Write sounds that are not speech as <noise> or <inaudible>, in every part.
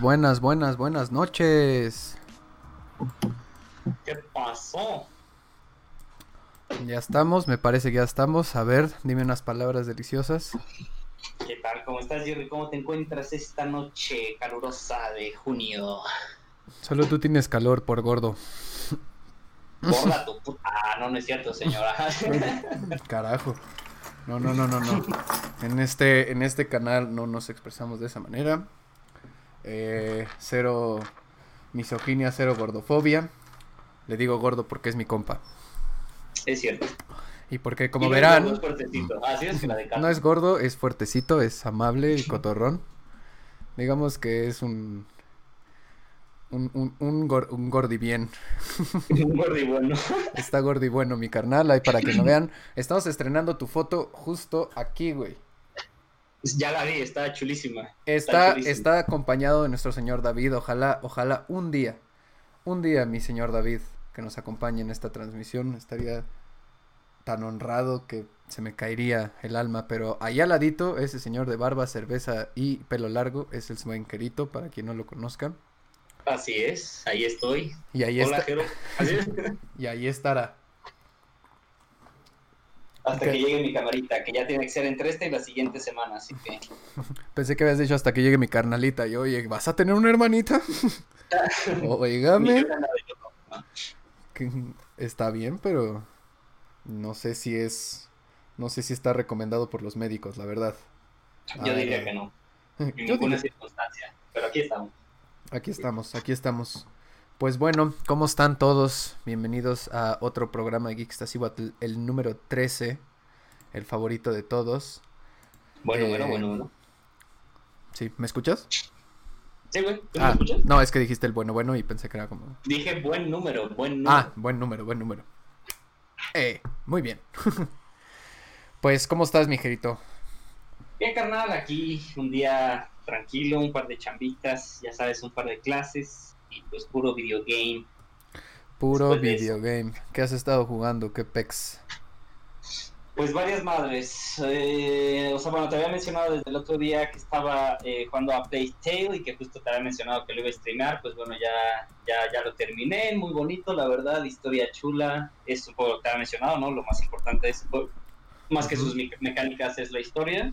Buenas, buenas, buenas, buenas noches. ¿Qué pasó? Ya estamos, me parece que ya estamos. A ver, dime unas palabras deliciosas. ¿Qué tal? ¿Cómo estás, Jerry? ¿Cómo te encuentras esta noche calurosa de junio? Solo tú tienes calor por gordo. Gorda tu puta. Ah, no, no es cierto, señora. <laughs> Carajo. No, no, no, no, no. En este, en este canal no nos expresamos de esa manera. Eh, cero misoginia, cero gordofobia. Le digo gordo porque es mi compa. Es cierto. Y porque, como Y verán, gordo, es fuertecito. Sí, es que la de no es gordo, es fuertecito, es amable y cotorrón. Digamos que es un. Un, un, un, gor- un gordi bien. <laughs> Un gordo y bueno. Está gordi bueno mi carnal, ahí para que lo vean. Estamos estrenando tu foto justo aquí, güey. Ya la vi, está chulísima. Está, chulísima. está acompañado de nuestro señor David. Ojalá, ojalá un día, un día, mi señor David, que nos acompañe en esta transmisión. Estaría tan honrado que se me caería el alma. Pero allá al ladito, ese señor de barba, cerveza y pelo largo, es el Swenkerito, para quien no lo conozca. Así es, ahí estoy. Y ahí, Hola, está, Jero. <laughs> Y ahí estará. Hasta que llegue mi camarita, que ya tiene que ser entre esta y la siguiente semana, así que. <laughs> Pensé que habías dicho hasta que llegue mi carnalita. Y oye, ¿vas a tener una hermanita? <laughs> Oígame. está bien, pero no sé si es, no sé si está recomendado por los médicos, la verdad. Yo diría que no, <laughs> en ninguna diría- circunstancia. Pero aquí estamos. aquí estamos, aquí estamos. Pues bueno, ¿cómo están todos? Bienvenidos a otro programa de Geekstasiwatl, el número 13, el favorito de todos. Bueno, Eh, bueno, bueno, bueno. ¿Sí? ¿Me escuchas? Sí, güey, ¿tú me Ah, escuchas? no, es que dijiste el bueno, bueno y pensé que era como... Dije buen número, buen número. Ah, buen número, buen número. Eh, muy bien. <laughs> pues, ¿cómo estás, mi jerito? Bien, carnal, aquí un día tranquilo, un par de chambitas, ya sabes, un par de clases y pues puro videogame. Puro Después videogame. ¿Qué has estado jugando? ¿Qué pex? Pues varias madres. Eh, o sea, bueno, te había mencionado desde el otro día que estaba eh, jugando a Playtale y que justo te había mencionado que lo iba a streamear. Pues bueno, ya, ya, ya lo terminé. Muy bonito, la verdad. Historia chula. Es un poco lo que te había mencionado, ¿no? Lo más importante es, pues, más que sus me- mecánicas, es la historia.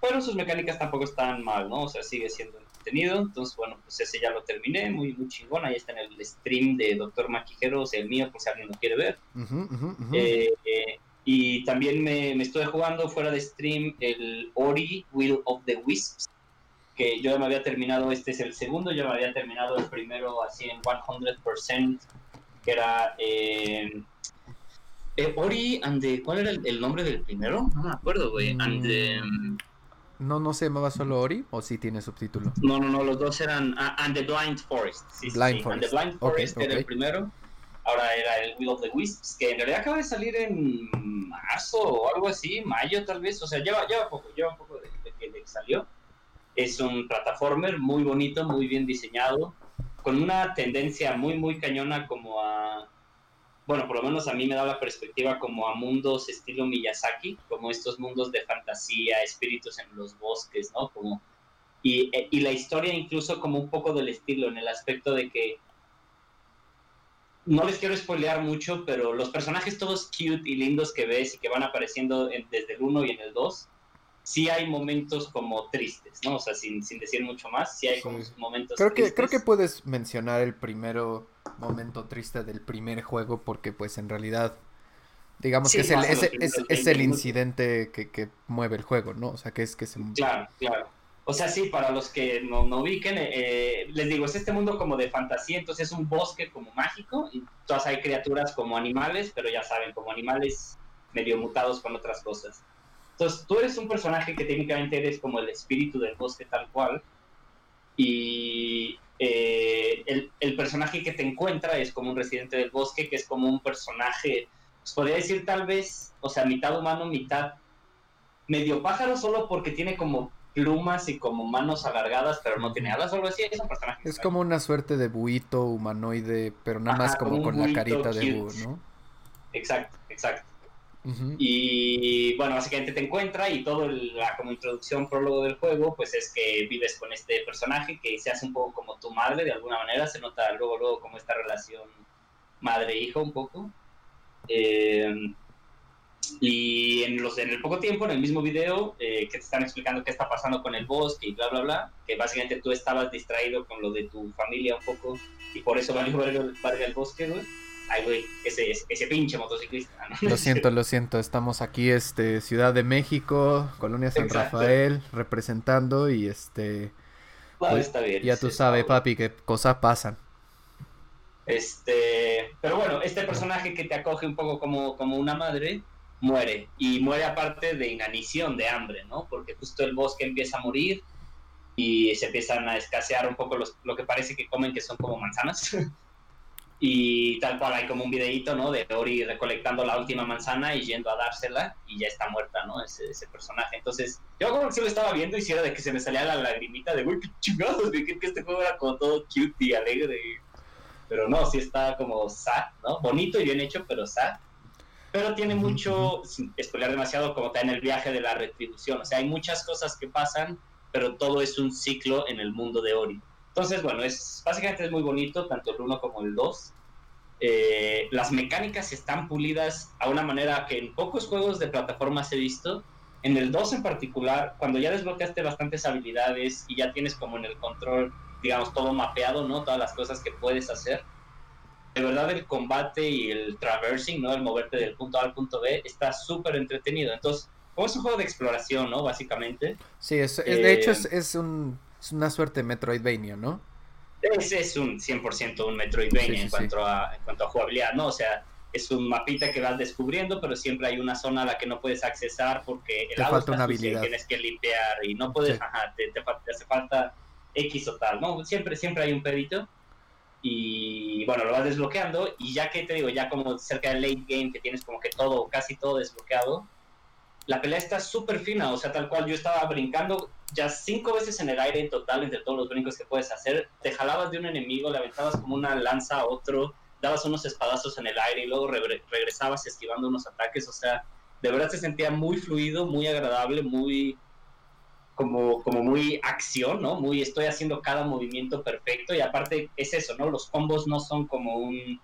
Pero sus mecánicas tampoco están mal, ¿no? O sea, sigue siendo entretenido. Entonces, bueno, pues ese ya lo terminé. Muy, muy chingón. Ahí está en el stream de Doctor Maquijero, o sea, el mío, por si alguien lo quiere ver. Ujú, ujú, ujú. Eh, eh, y también me, me estoy jugando fuera de stream el Ori Will of the Wisps, que yo ya me había terminado, este es el segundo, yo me había terminado el primero así en 100%, que era eh, eh, Ori and the, ¿cuál era el, el nombre del primero? No me acuerdo, güey. And the- No, no se llamaba solo Ori o sí tiene subtítulo. no, no, no, los dos eran ah, And the Blind Forest. Sí, Blind sí, Forest. And the Blind Forest era ok. el primero. Ahora era el Will of the Wisps, que en realidad acaba de salir en marzo o algo así, mayo tal vez. O sea, lleva, lleva poco, lleva poco de, de que salió. Es un plataformer muy bonito, muy bien diseñado, con una tendencia muy, muy cañona como a... Bueno, por lo menos a mí me da la perspectiva como a mundos estilo Miyazaki, como estos mundos de fantasía, espíritus en los bosques, ¿no? Como y, eh, y la historia incluso como un poco del estilo, en el aspecto de que no les quiero spoilear mucho, pero los personajes todos cute y lindos que ves y que van apareciendo en- desde el 1 y en el 2, sí hay momentos como tristes, ¿no? O sea, sin, sin decir mucho más, sí hay como Sí. momentos Creo que, tristes. creo que puedes mencionar el primero momento triste del primer juego porque pues en realidad digamos Sí, que es el, es, es- los es 20 el incidente que, que mueve el juego, ¿no? O sea, que es que se... Claro, claro. O sea, sí, para los que no, no ubiquen, eh, les digo, es este mundo como de fantasía, entonces es un bosque como mágico, y todas hay criaturas como animales, pero ya saben, como animales medio mutados con otras cosas. Entonces, tú eres un personaje que técnicamente eres como el espíritu del bosque tal cual, y eh, el, el personaje que te encuentra es como un residente del bosque, que es como un personaje, pues podría decir tal vez, o sea, mitad humano, mitad medio pájaro, solo porque tiene como plumas y como manos alargadas, pero no tiene alas o algo así. Es un personaje. Es como una suerte de buito humanoide, pero nada más como con la carita de búho, ¿no? Exacto, exacto. Y bueno, básicamente te encuentra y todo la como introducción, prólogo del juego, pues es que vives con este personaje que se hace un poco como tu madre de alguna manera, se nota luego, luego como esta relación madre-hijo un poco. Eh, y en, los, en el poco tiempo, en el mismo video, eh, que te están explicando qué está pasando con el bosque y bla, bla, bla, que básicamente tú estabas distraído con lo de tu familia un poco y por eso valió verga el bosque, güey. Ay, güey, ese, ese pinche motociclista. Lo siento, lo siento. Estamos aquí, este, Ciudad de México, Colonia San Rafael, representando y este. Pues, está bien. Ya tú sabes, papi, qué cosas pasan. Este, pero bueno, este personaje que te acoge un poco como, como una madre, muere. Y muere aparte de inanición, de hambre, ¿no? Porque justo el bosque empieza a morir y se empiezan a escasear un poco los, lo que parece que comen, que son como manzanas. <laughs> y tal cual hay como un videíto, ¿no? De Ori recolectando la última manzana y yendo a dársela y ya está muerta, ¿no? Ese, ese personaje. Entonces, yo como que sí lo estaba viendo y si era de que se me salía la lagrimita de, uy, qué chingados, <laughs> que este juego era como todo cute y alegre. Pero no, sí está como sad, ¿no? Bonito y bien hecho, pero sad pero tiene mucho, sin spoiler demasiado, como está en el viaje de la retribución. O sea, hay muchas cosas que pasan, pero todo es un ciclo en el mundo de Ori. Entonces, bueno, es básicamente es muy bonito, tanto el 1 como el 2. Eh, las mecánicas están pulidas a una manera que en pocos juegos de plataformas he visto. En el 2 en particular, cuando ya desbloqueaste bastantes habilidades y ya tienes como en el control, digamos, todo mapeado, ¿no? Todas las cosas que puedes hacer de verdad el combate y el traversing, ¿no? El moverte del punto A al punto B está súper entretenido. Entonces, como es un juego de exploración, ¿no? Básicamente. Sí, es, de hecho es, es, un, es, una suerte de Metroidvania, ¿no? Ese es un 100% un Metroidvania en, cuanto a, en cuanto a jugabilidad, ¿no? O sea, es un mapita que vas descubriendo, pero siempre hay una zona a la que no puedes accesar porque el te agua falta una habilidad. tienes que limpiar y no puedes, ajá, te, te, te, hace falta X o tal, ¿no? Siempre, siempre hay un pedito y bueno, lo vas desbloqueando y ya que te digo, ya como cerca del late game que tienes como que todo, casi todo desbloqueado, la pelea está súper fina, o sea, tal cual yo estaba brincando ya cinco veces en el aire en total entre todos los brincos que puedes hacer, te jalabas de un enemigo, le aventabas como una lanza a otro, dabas unos espadazos en el aire y luego regresabas esquivando unos ataques, o sea, de verdad se sentía muy fluido, muy agradable, muy como, como muy acción, ¿no? Muy estoy haciendo cada movimiento perfecto y aparte es eso, ¿no? Los combos no son como un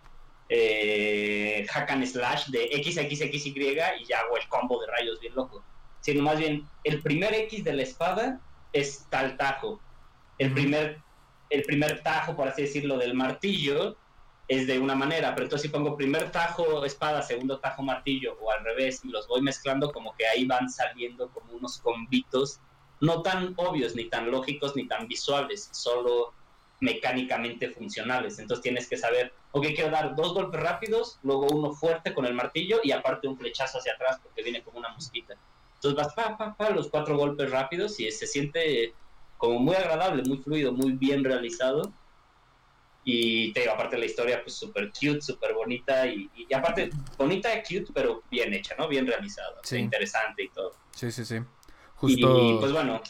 eh, hack and slash de XXXY y ya hago el combo de rayos bien loco, sino más bien el primer X de la espada es tal tajo, el primer, el primer tajo, por así decirlo, del martillo es de una manera, pero entonces si pongo primer tajo espada, segundo tajo martillo o al revés y los voy mezclando como que ahí van saliendo como unos combitos no tan obvios, ni tan lógicos, ni tan visuales, solo mecánicamente funcionales. Entonces tienes que saber, ok, quiero dar dos golpes rápidos, luego uno fuerte con el martillo y aparte un flechazo hacia atrás porque viene como una mosquita. Entonces vas pa, pa, pa, los cuatro golpes rápidos y se siente como muy agradable, muy fluido, muy bien realizado. Y te digo, aparte la historia, pues súper cute, súper bonita y, y, aparte bonita cute, pero bien hecha, ¿no? Bien realizada, interesante y todo. Sí, sí, sí. Justo, y pues bueno.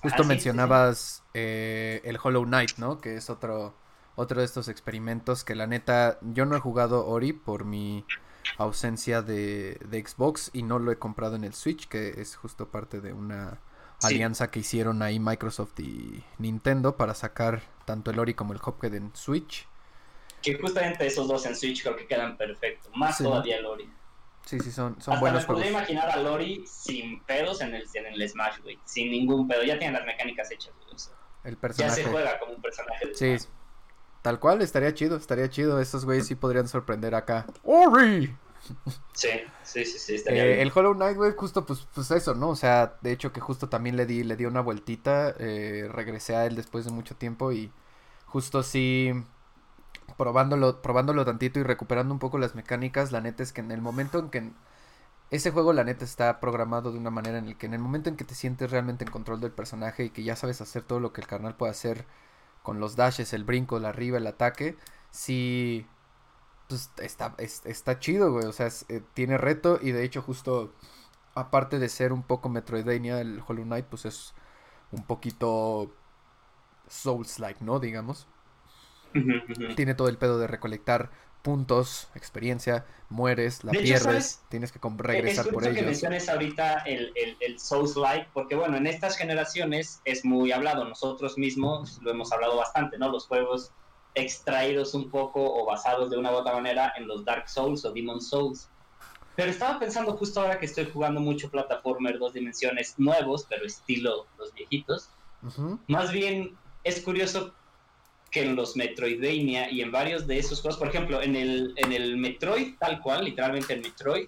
Justo mencionabas eh, el Hollow Knight, ¿no? Que es otro, otro de estos experimentos que la neta, yo no he jugado Ori por mi ausencia de, Xbox y no lo he comprado en el Switch, que es justo parte de una alianza que hicieron ahí Microsoft y Nintendo para sacar tanto el Ori como el Hophead en Switch. Que justamente esos dos en Switch creo que quedan perfectos, más todavía el Ori. Sí, sí, son, son Hasta buenos me podría imaginar a Lori sin pedos en el, en el Smash, güey. Sin ningún pedo. Ya tienen las mecánicas hechas, güey. el personaje. Ya se juega como un personaje de Sí. Tal cual, estaría chido, estaría chido. Estos güeyes sí podrían sorprender acá. ¡Ori! Sí, sí, sí, sí, estaría eh, El Hollow Knight, güey, justo pues, pues eso, ¿no? O sea, de hecho que justo también le di, le di una vueltita, eh, regresé a él después de mucho tiempo y justo sí, probándolo, probándolo tantito y recuperando un poco las mecánicas, la neta es que en el momento en que ese juego la neta está programado de una manera en el que en el momento en que te sientes realmente en control del personaje y que ya sabes hacer todo lo que el carnal puede hacer con los dashes, el brinco, la arriba, el ataque, sí pues está, está chido, güey, o sea, eh, tiene reto y de hecho justo aparte de ser un poco Metroidvania, el Hollow Knight pues es un poquito Souls-like, ¿no? Digamos. Tiene todo el pedo de recolectar puntos, experiencia, mueres, la pierdes, tienes que regresar por ellos. que menciones ahorita el, el, el Souls-like, porque bueno, en estas generaciones es muy hablado, nosotros mismos lo hemos hablado bastante, ¿no? Los juegos extraídos un poco o basados de una u otra manera en los Dark Souls o Demon Souls. Pero estaba pensando justo ahora que estoy jugando mucho plataformer dos dimensiones nuevos, pero estilo los viejitos. Más bien es curioso que en los Metroidvania y en varios de esos juegos, por ejemplo, en el, en el Metroid tal cual, literalmente en Metroid,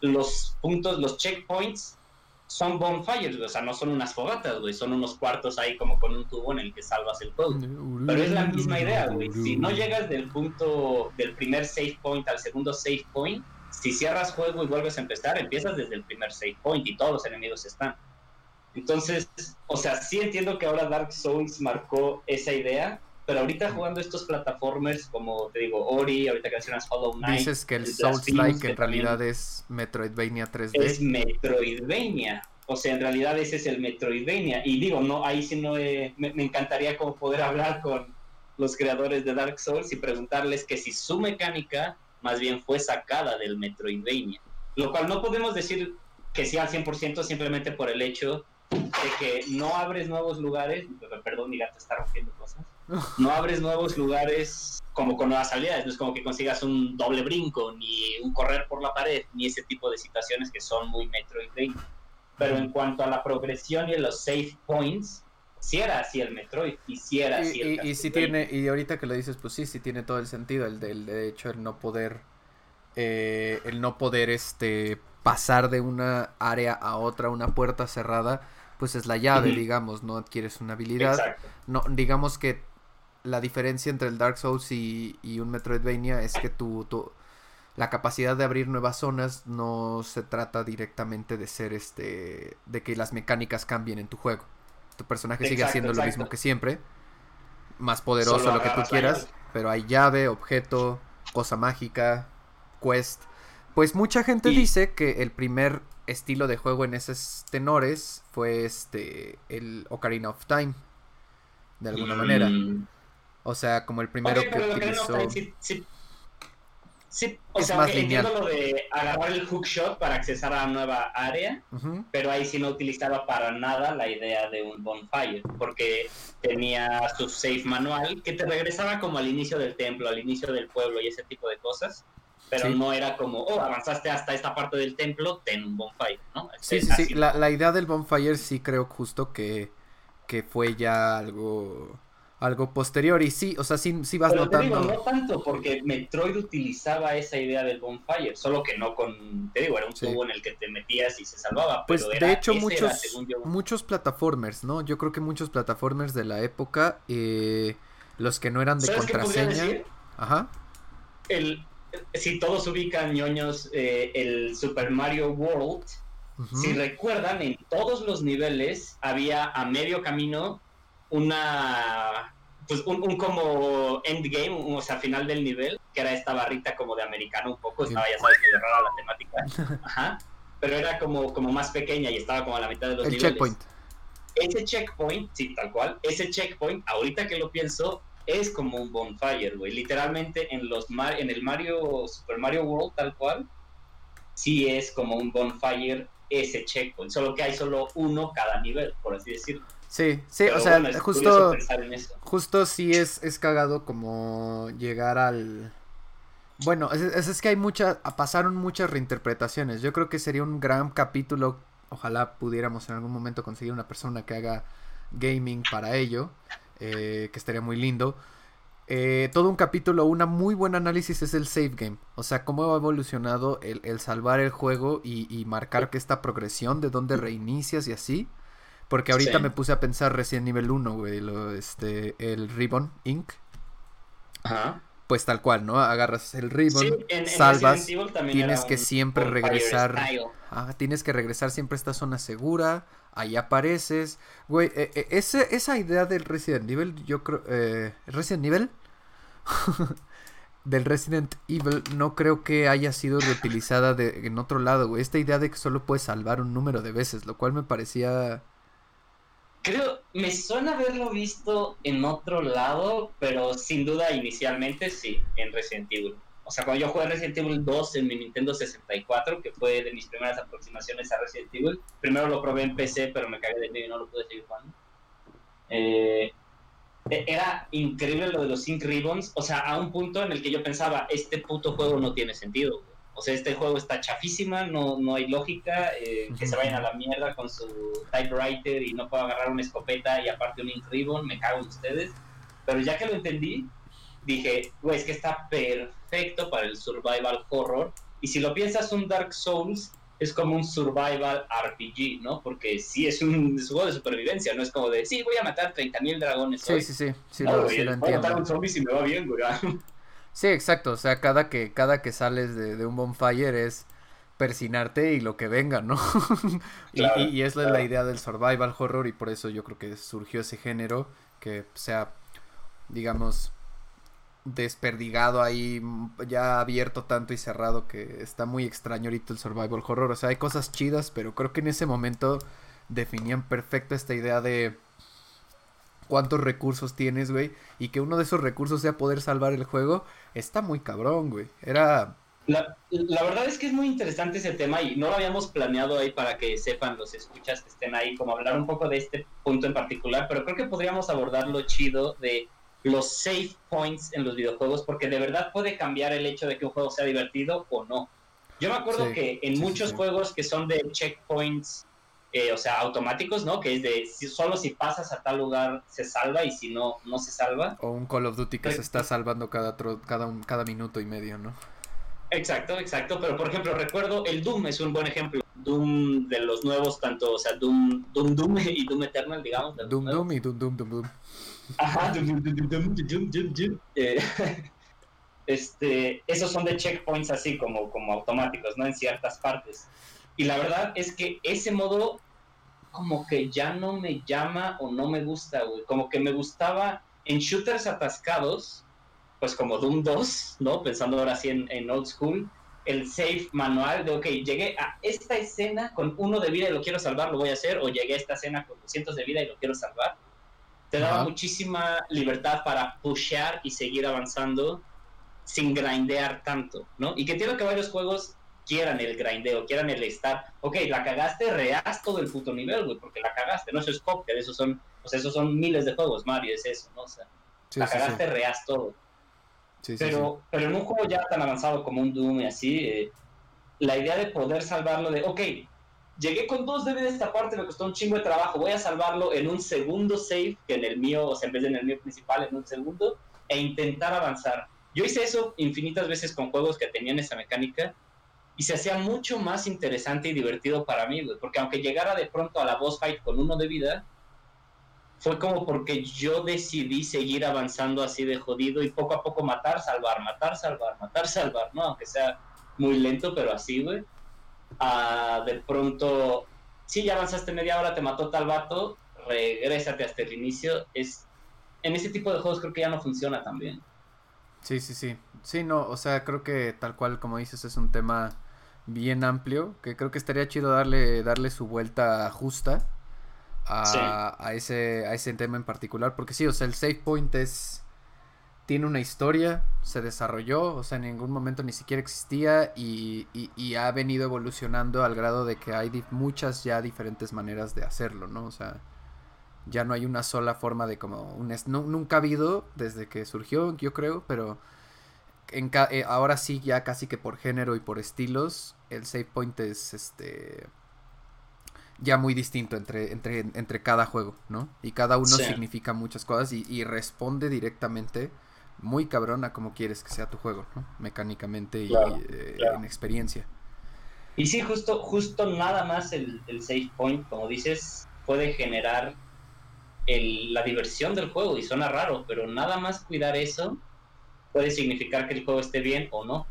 los puntos, los checkpoints son bonfires, o sea, no son unas fogatas, güey, son unos cuartos ahí como con un tubo en el que salvas el juego. Pero es la misma idea, güey. Si no llegas del punto, del primer save point al segundo save point, si cierras juego y vuelves a empezar, empiezas desde el primer save point y todos los enemigos están. Entonces, o sea, sí entiendo que ahora Dark Souls marcó esa idea, pero ahorita jugando estos plataformers como te digo, Ori, ahorita que mencionas Hollow Knight. Dices que el Souls-like en realidad es Metroidvania 3D. Es Metroidvania. O sea, en realidad ese es el Metroidvania. Y digo, no, ahí sí no me, me, encantaría como poder hablar con los creadores de Dark Souls y preguntarles que si su mecánica más bien fue sacada del Metroidvania. Lo cual no podemos decir que sea al 100% simplemente por el hecho de que no abres nuevos lugares, perdón, mi gato está rompiendo cosas, no abres nuevos lugares como con nuevas habilidades, no es como que consigas un doble brinco, ni un correr por la pared, ni ese tipo de situaciones que son muy Metroid Pero en cuanto a la progresión y los save points, si era así el Metroid, y si era así el y, si tiene, y ahorita que lo dices, pues sí, sí tiene todo el sentido, el, del de hecho el no poder, eh, el no poder este pasar de una área a otra, una puerta cerrada, pues es la llave, digamos, no adquieres una habilidad. No, digamos que la diferencia entre el Dark Souls y, un Metroidvania es que tu, la capacidad de abrir nuevas zonas no se trata directamente de ser este de que las mecánicas cambien en tu juego. Tu personaje sigue haciendo lo mismo que siempre, más poderoso lo que tú quieras, pero hay llave, objeto, cosa mágica, quest. Pues mucha gente dice que el primer estilo de juego en esos tenores fue este el Ocarina of Time de alguna manera. Mm. o sea como el primero que utilizó sí, o sea entiendo lo de agarrar el hookshot para accesar a la nueva área pero ahí sí no utilizaba para nada la idea de un bonfire porque tenía su save manual que te regresaba como al inicio del templo al inicio del pueblo y ese tipo de cosas pero no era como, oh, avanzaste hasta esta parte del templo, ten un bonfire, ¿no? Sí, sí, sí, la, la, idea del bonfire sí creo justo que, que fue ya algo algo posterior y sí, o sea, sí, sí vas pero notando. Te digo, no tanto porque Metroid utilizaba esa idea del bonfire, solo que no con, te digo, era un tubo en el que te metías y se salvaba. Pues de hecho muchos muchos plataformers, ¿no? Yo creo que muchos plataformers de la época, eh, los que no eran de contraseña, ajá. El, si todos ubican ñoños eh, el Super Mario World, si recuerdan, en todos los niveles había a medio camino una pues un, como endgame, o sea, final del nivel, que era esta barrita como de americano un poco, estaba ya sabes medio rara la temática. <laughs> Ajá. Pero era como, como más pequeña y estaba como a la mitad de los el Checkpoint. Ese checkpoint, sí, tal cual, ese checkpoint, ahorita que lo pienso, es como un bonfire, güey. Literalmente en los en el Mario Super Mario World tal cual, sí es como un bonfire ese checkpoint, solo que hay solo uno cada nivel, por así decirlo. Sí, sí, o sea, justo justo sí es es cagado como llegar al bueno, es, es, que hay muchas, pasaron muchas reinterpretaciones. Yo creo que sería un gran capítulo. Ojalá pudiéramos en algún momento conseguir una persona que haga gaming para ello. Eh, que estaría muy lindo. Eh, todo un capítulo, una muy buen análisis es el save game. O sea, cómo ha evolucionado el, salvar el juego y, marcar que esta progresión de dónde reinicias y así. Porque ahorita me puse a pensar recién nivel 1, güey, este, el Ribbon Inc. Ajá. Pues tal cual, ¿no? Agarras el ribbon, salvas, tienes que siempre regresar. Ah, tienes que regresar siempre a esta zona segura ahí apareces. Güey, eh, eh, ese, esa idea del Resident Evil, yo creo... Eh, ¿Resident Evil? <laughs> del Resident Evil no creo que haya sido reutilizada en otro lado, güey. Esta idea de que solo puedes salvar un número de veces, lo cual me parecía Creo, me suena haberlo visto en otro lado, pero sin duda inicialmente sí, en Resident Evil. O sea, cuando yo jugué Resident Evil 2 en mi Nintendo 64, que fue de mis primeras aproximaciones a Resident Evil, primero lo probé en PC, pero me cagué de miedo y no lo pude seguir jugando. Eh, e-, era increíble lo de los Sync Ribbons, o sea, a un punto en el que yo pensaba, este puto juego no tiene sentido. O sea, este juego está chafísima, no, no hay lógica, eh, que se vayan a la mierda con su typewriter y no puedo agarrar una escopeta y aparte un Ink Ribbon, me cago en ustedes. Pero ya que lo entendí, dije, güey, es que está perfecto para el survival horror. Y si lo piensas, un Dark Souls es como un survival RPG, ¿no? Porque sí es un, juego de supervivencia, no es como de, sí, voy a matar 30.000 dragones. Sí, sí, sí, sí, lo, sí Voy a matar un zombie si me va bien, güey. Sí, exacto, o sea, cada que, cada que sales de, un bonfire es persinarte y lo que venga, ¿no? <laughs> y, y, es la idea del survival horror y por eso yo creo que surgió ese género que sea, digamos, desperdigado ahí, ya abierto tanto y cerrado que está muy extraño ahorita el survival horror. O sea, hay cosas chidas, pero creo que en ese momento definían perfecto esta idea de cuántos recursos tienes, güey, y que uno de esos recursos sea poder salvar el juego, está muy cabrón, güey. Era... La, la, verdad es que es muy interesante ese tema y no lo habíamos planeado ahí para que sepan los escuchas que estén ahí, como hablar un poco de este punto en particular, pero creo que podríamos abordarlo chido de los save points en los videojuegos, porque de verdad puede cambiar el hecho de que un juego sea divertido o no. Yo me acuerdo que en muchos juegos que son de checkpoints, eh, o sea, automáticos, ¿no? Que es de si, solo si pasas a tal lugar se salva y si no, no se salva. O un Call of Duty que se está salvando cada, cada, un, cada minuto y medio, ¿no? Exacto, exacto. Pero por ejemplo, recuerdo el Doom es un buen ejemplo. Doom de los nuevos, tanto, o sea, Doom, Doom, Doom <laughs> y Doom Eternal, digamos. Doom, Doom y Doom, Doom, Doom, Doom. Ajá. Este, esos son de checkpoints así como, como automáticos, ¿no? En ciertas partes. Y la verdad es que ese modo como que ya no me llama o no me gusta. Como que me gustaba en shooters atascados, pues como Doom 2, ¿no? Pensando ahora sí en, en old school, el save manual de, ok, llegué a esta escena con uno de vida y lo quiero salvar, lo voy a hacer, o llegué a esta escena con 200 de vida y lo quiero salvar te daba muchísima libertad para pushear y seguir avanzando sin grindear tanto, ¿no? Y que entiendo que varios juegos quieran el grindeo, quieran el estar, ok, la cagaste, reas todo el puto nivel, güey, porque la cagaste, no eso es de esos son, o sea, esos son miles de juegos, Mario, es eso, ¿no? O sea, la cagaste, reas todo. pero, pero en un juego ya tan avanzado como un Doom y así, eh, la idea de poder salvarlo de, ok, llegué con dos DB de esta parte, me costó un chingo de trabajo, voy a salvarlo en un segundo save, que en el mío, o sea, en vez de en el mío principal, en un segundo, e intentar avanzar. Yo hice eso infinitas veces con juegos que tenían esa mecánica y se hacía mucho más interesante y divertido para mí, güey, porque aunque llegara de pronto a la boss fight con uno de vida, fue como porque yo decidí seguir avanzando así de jodido y poco a poco matar, salvar, matar, salvar, matar, salvar, ¿no? Aunque sea muy lento, pero así, güey a de pronto, si ya avanzaste media hora, te mató tal vato, regrésate hasta el inicio. Es, en ese tipo de juegos creo que ya no funciona tan bien. Sí, sí, sí. Sí, no, o sea, creo que tal cual como dices es un tema bien amplio, que creo que estaría chido darle, darle su vuelta justa a, a, ese, a ese tema en particular, porque sí, o sea, el save point es tiene una historia, se desarrolló, o sea, en ningún momento ni siquiera existía y, y, ha venido evolucionando al grado de que hay muchas ya diferentes maneras de hacerlo, ¿no? O sea, ya no hay una sola forma de como un... nunca ha habido desde que surgió, yo creo, pero en eh, ahora sí ya casi que por género y por estilos, el save point es este ya muy distinto entre, entre, entre cada juego, ¿no? Y cada uno significa muchas cosas y, y responde directamente muy cabrona como quieres que sea tu juego, ¿no? Mecánicamente y eh, en experiencia. Y sí, justo, justo nada más el, el save point, como dices, puede generar el, la diversión del juego y suena raro, pero nada más cuidar eso puede significar que el juego esté bien o no.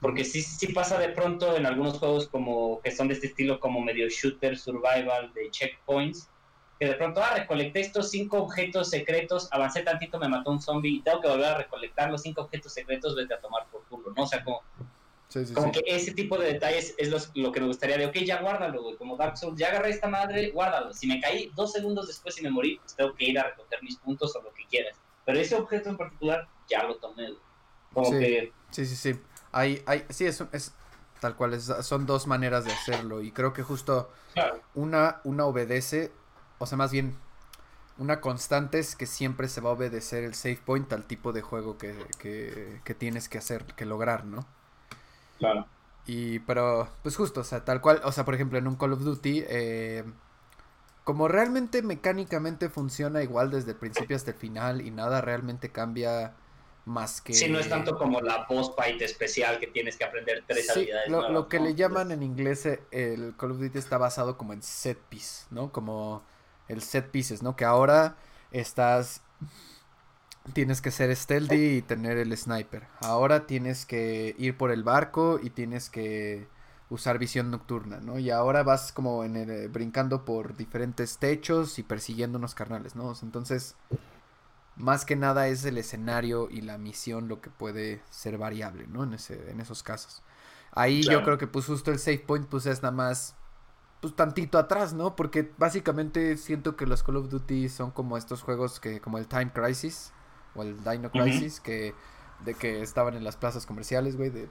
Porque sí, sí pasa de pronto en algunos juegos como que son de este estilo como medio shooter, survival, de checkpoints, que de pronto, ah, recolecté estos cinco objetos secretos, avancé tantito, me mató un zombie y tengo que volver a recolectar los cinco objetos secretos, vete a tomar por culo, ¿no? O sea, como como que ese tipo de detalles es lo que me gustaría de, ok, ya guárdalo, güey, como Dark Souls, ya agarré esta madre, guárdalo. Si me caí dos segundos después y me morí, pues tengo que ir a recoger mis puntos o lo que quieras. Pero ese objeto en particular ya lo tomé, güey. Como sí, que... Sí, sí, sí. Hay, hay, sí, es, es tal cual, es, son dos maneras de hacerlo. Y creo que justo una, una obedece, o sea, más bien, una constante es que siempre se va a obedecer el save point al tipo de juego que, que, que tienes que hacer, que lograr, ¿no? Claro. Y, pero, pues justo, o sea, tal cual, o sea, por ejemplo, en un Call of Duty, eh, como realmente mecánicamente funciona igual desde el principio hasta el final y nada realmente cambia más que... Sí, no es tanto como la boss fight especial que tienes que aprender tres sí, habilidades. Lo, lo que le llaman en inglés, eh, el Call of Duty está basado como en set piece, ¿no? Como el set pieces, ¿no? Que ahora estás tienes que ser stealthy y tener el sniper. Ahora tienes que ir por el barco y tienes que usar visión nocturna, ¿no? Y ahora vas como en el, brincando por diferentes techos y persiguiendo unos carnales, ¿no? Entonces, más que nada es el escenario y la misión lo que puede ser variable, ¿no? En, ese, en esos casos. Ahí yo creo que pues justo el save point pues es nada más pues tantito atrás, ¿no? Porque básicamente siento que los Call of Duty son como estos juegos que como el Time Crisis, o el Dino Crisis, que de que estaban en las plazas comerciales, güey, de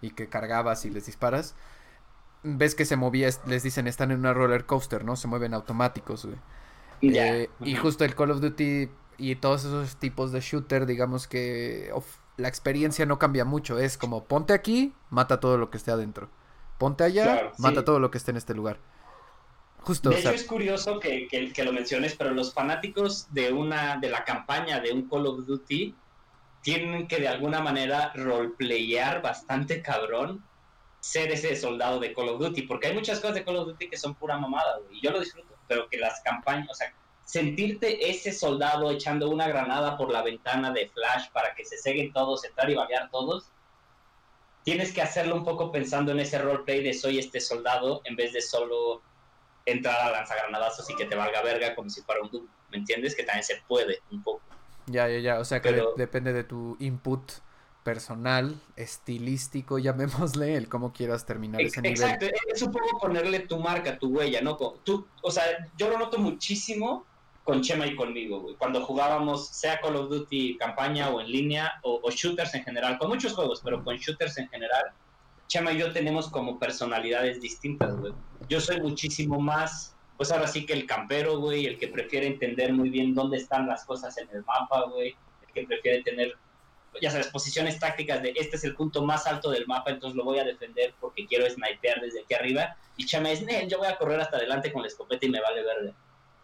y que cargabas y les disparas. Ves que se movía, les dicen, están en una roller coaster, ¿no? Se mueven automáticos, güey. Eh, y justo el Call of Duty y todos esos tipos de shooter, digamos que la experiencia no cambia mucho. Es como ponte aquí, mata todo lo que esté adentro. Ponte allá, mata todo lo que esté en este lugar. Justo, de hecho es curioso que, que, lo menciones, pero los fanáticos de una de la campaña de un Call of Duty tienen que de alguna manera roleplayar bastante cabrón ser ese soldado de Call of Duty, porque hay muchas cosas de Call of Duty que son pura mamada, y yo lo disfruto, pero que las campañas, o sea, sentirte ese soldado echando una granada por la ventana de Flash para que se seguen todos, entrar y balear todos, tienes que hacerlo un poco pensando en ese roleplay de soy este soldado en vez de solo entrar a lanzagranadazos y que te valga verga como si fuera un Doom, ¿me entiendes? Que también se puede un poco. Ya, ya, ya, o sea que depende de tu input personal, estilístico, llamémosle, el cómo quieras terminar ese nivel. Exacto, es un poco ponerle tu marca, tu huella, ¿no? Tú, o sea, yo lo noto muchísimo con Chema y conmigo, güey. Cuando jugábamos, sea Call of Duty campaña o en línea, o, shooters en general, con muchos juegos, pero con shooters en general, Chema y yo tenemos como personalidades distintas, güey. Yo soy muchísimo más, pues ahora sí que el campero, güey, el que prefiere entender muy bien dónde están las cosas en el mapa, güey, el que prefiere tener, ya sabes, posiciones tácticas de este es el punto más alto del mapa, entonces lo voy a defender porque quiero snipear desde aquí arriba. Y Chema es, yo voy a correr hasta adelante con la escopeta y me vale verde.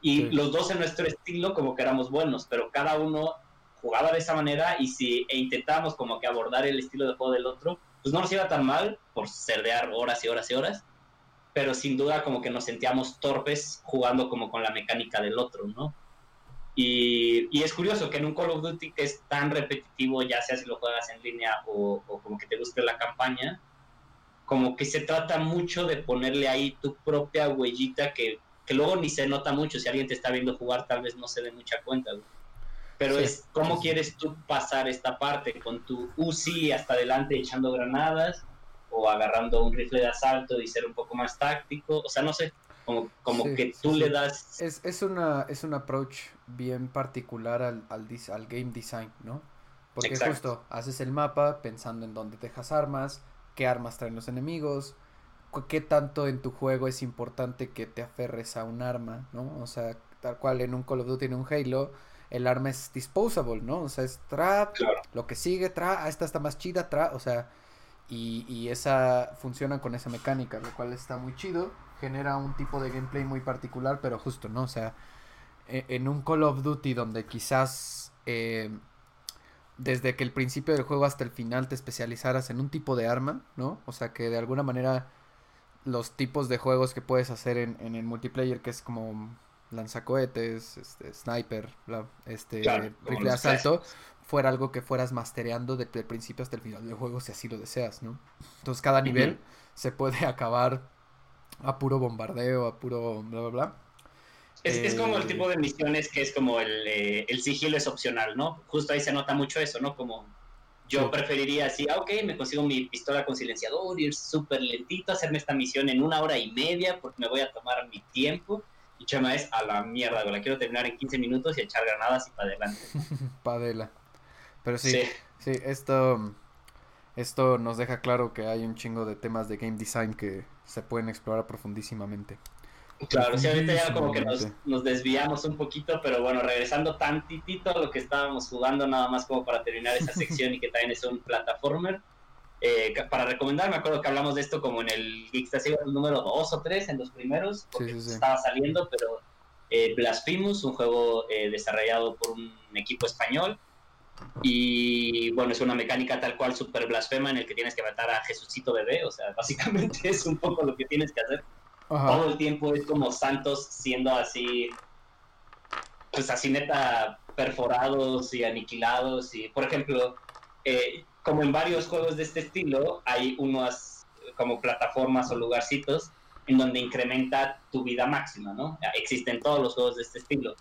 Y los dos en nuestro estilo como que éramos buenos, pero cada uno jugaba de esa manera y si e intentábamos como que abordar el estilo de juego del otro, pues no nos iba tan mal por cerdear horas y horas y horas, pero sin duda como que nos sentíamos torpes jugando como con la mecánica del otro, ¿no? Y, y, es curioso que en un Call of Duty que es tan repetitivo, ya sea si lo juegas en línea o, o, como que te guste la campaña, como que se trata mucho de ponerle ahí tu propia huellita que, que luego ni se nota mucho. Si alguien te está viendo jugar, tal vez no se dé mucha cuenta. Güey pero es cómo quieres tú pasar esta parte con tu UCI hasta adelante echando granadas o agarrando un rifle de asalto y ser un poco más táctico, o sea, no sé, como, como que tú le das... Es, es, una, es un approach bien particular al, al, al game design, ¿no? Porque justo haces el mapa pensando en dónde dejas armas, qué armas traen los enemigos, qué tanto en tu juego es importante que te aferres a un arma, ¿no? O sea, tal cual en un Call of Duty, en un Halo, el arma es disposable, ¿no? O sea, es tra, lo que sigue, tra, ah, esta está más chida, tra, o sea, y, y esa funciona con esa mecánica, lo cual está muy chido, genera un tipo de gameplay muy particular, pero justo, ¿no? O sea, e, en, un Call of Duty donde quizás eh, desde que el principio del juego hasta el final te especializaras en un tipo de arma, ¿no? O sea, que de alguna manera los tipos de juegos que puedes hacer en, en el multiplayer, que es como lanzacohetes, este, sniper, este rifle de asalto, fuera algo que fueras mastereando desde el principio hasta el final del juego si así lo deseas, ¿no? Entonces cada nivel se puede <laughs> acabar a puro bombardeo, a puro bla bla bla. Es, como el tipo de misiones que es como el, eh, el sigilo es opcional, ¿no? Justo ahí se nota mucho eso, ¿no? Como Yo preferiría así, ah, ok, me consigo mi pistola con silenciador, ir súper lentito, hacerme esta misión en una hora y media porque me voy a tomar mi tiempo. Y Chema es a la mierda, la quiero terminar en 15 minutos y echar granadas y para adelante. <laughs> Padela. Pero sí, sí, sí, esto, esto nos deja claro que hay un chingo de temas de game design que se pueden explorar profundísimamente. Claro, sí, ahorita ya como que nos, nos, desviamos un poquito, pero bueno, regresando tantitito a lo que estábamos jugando, nada más como para terminar esa sección y que también es un plataformer. Eh, para recomendar, me acuerdo que hablamos de esto como en el Geekstasy número 2 o 3, en los primeros, porque estaba saliendo, pero eh, Blasphemous, un juego eh, desarrollado por un equipo español, y bueno, es una mecánica tal cual super blasfema en el que tienes que matar a Jesucito bebé, o sea, <laughs> básicamente es un poco lo que tienes que hacer. Todo el tiempo es como santos siendo así, pues así neta perforados y aniquilados. Y por ejemplo, eh, como en varios juegos de este estilo, hay unas como plataformas o lugarcitos en donde incrementa tu vida máxima, ¿no? Existen todos los juegos de este estilo.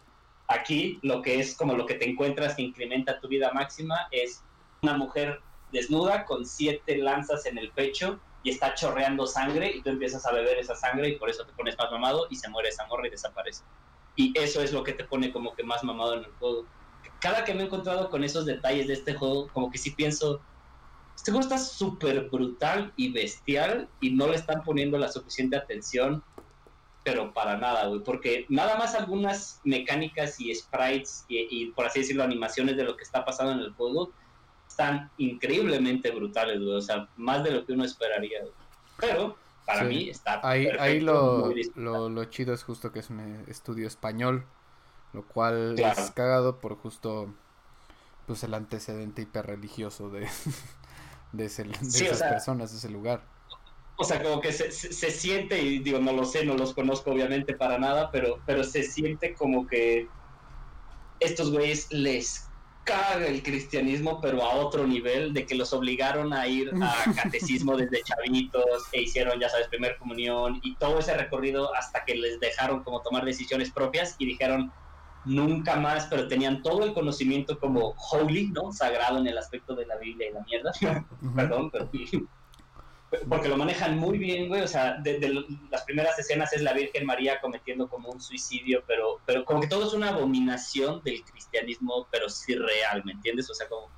Aquí lo que es como lo que te encuentras que incrementa tu vida máxima es una mujer desnuda con siete lanzas en el pecho y está chorreando sangre y tú empiezas a beber esa sangre y por eso te pones más mamado y se muere esa morra y desaparece. Y eso es lo que te pone como que más mamado en el juego. Cada que me he encontrado con esos detalles de este juego, como que sí pienso, este juego está súper brutal y bestial y no le están poniendo la suficiente atención, pero para nada, güey, porque nada más algunas mecánicas y sprites y, y por así decirlo, animaciones de lo que está pasando en el juego están increíblemente brutales, O sea, más de lo que uno esperaría, Pero para mí está ahí, ahí lo, lo, chido es justo que es un estudio español, lo cual es cagado por justo pues el antecedente hiperreligioso de, <laughs> de, ese, de esas personas, de ese lugar. O sea, como que se, se, siente, y digo, no lo sé, no los conozco obviamente para nada, pero, pero se siente como que estos güeyes les caga el cristianismo, pero a otro nivel, de que los obligaron a ir a <laughs> catecismo desde chavitos, e hicieron, ya sabes, primer comunión, y todo ese recorrido hasta que les dejaron como tomar decisiones propias y dijeron nunca más, pero tenían todo el conocimiento como holy, ¿no? Sagrado en el aspecto de la Biblia y la mierda. <laughs> Perdón, pero <laughs> porque lo manejan muy bien, güey, o sea, de, las primeras escenas es la Virgen María cometiendo como un suicidio, pero, pero como que todo es una abominación del cristianismo, pero sí real, ¿me entiendes? O sea, como,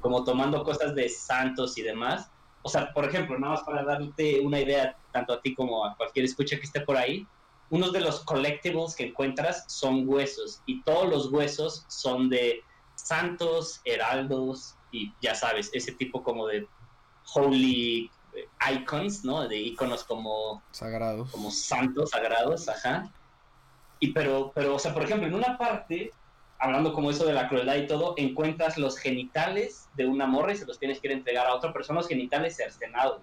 como tomando cosas de santos y demás. O sea, por ejemplo, nada más para darte una idea, tanto a ti como a cualquier escucha que esté por ahí, unos de los collectibles que encuentras son huesos, y todos los huesos son de santos, heraldos, y ya sabes, ese tipo como de holy icons, ¿no? De iconos como... Sagrados. Como santos, sagrados, ajá. Y pero, pero, o sea, por ejemplo, en una parte, hablando como eso de la crueldad y todo, encuentras los genitales de una morra y se los tienes que ir a entregar a otra persona, los genitales cercenados.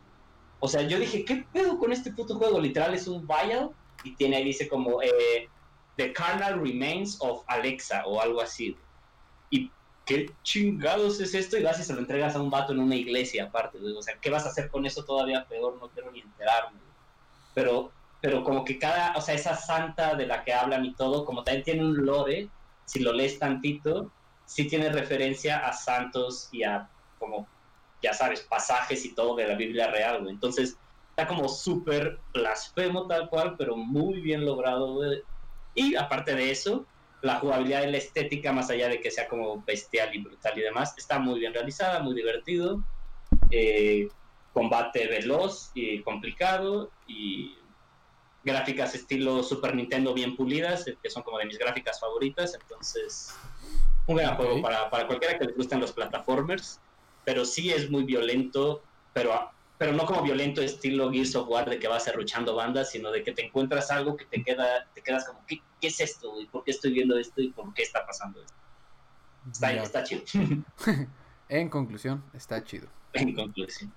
O sea, yo dije, ¿qué pedo con este puto juego? Literal es un vial y tiene ahí, dice como, eh, The Carnal Remains of Alexa o algo así. Y ¿qué chingados es esto? Y vas y se lo entregas a un vato en una iglesia aparte, O sea, ¿qué vas a hacer con eso todavía peor? No quiero ni enterarme. Pero, pero como que cada, o sea, esa santa de la que hablan y todo, como también tiene un lore, si lo lees tantito, sí tiene referencia a santos y a, como, ya sabes, pasajes y todo de la Biblia real, güey. Entonces, está como súper blasfemo tal cual, pero muy bien logrado, güey. Y aparte de eso, la jugabilidad y la estética, más allá de que sea como bestial y brutal y demás, está muy bien realizada, muy divertido. Eh, combate veloz y complicado y gráficas estilo Super Nintendo bien pulidas, que son como de mis gráficas favoritas. Entonces, un gran juego para, para cualquiera que le gusten los plataformers, pero sí es muy violento, pero pero no como violento estilo Gears of War de que vas arruchando bandas, sino de que te encuentras algo que te queda, te quedas como, ¿qué, qué es esto? ¿Y por qué estoy viendo esto? ¿Y por qué está pasando esto? Está, está chido. <laughs> en conclusión, está chido. En conclusión.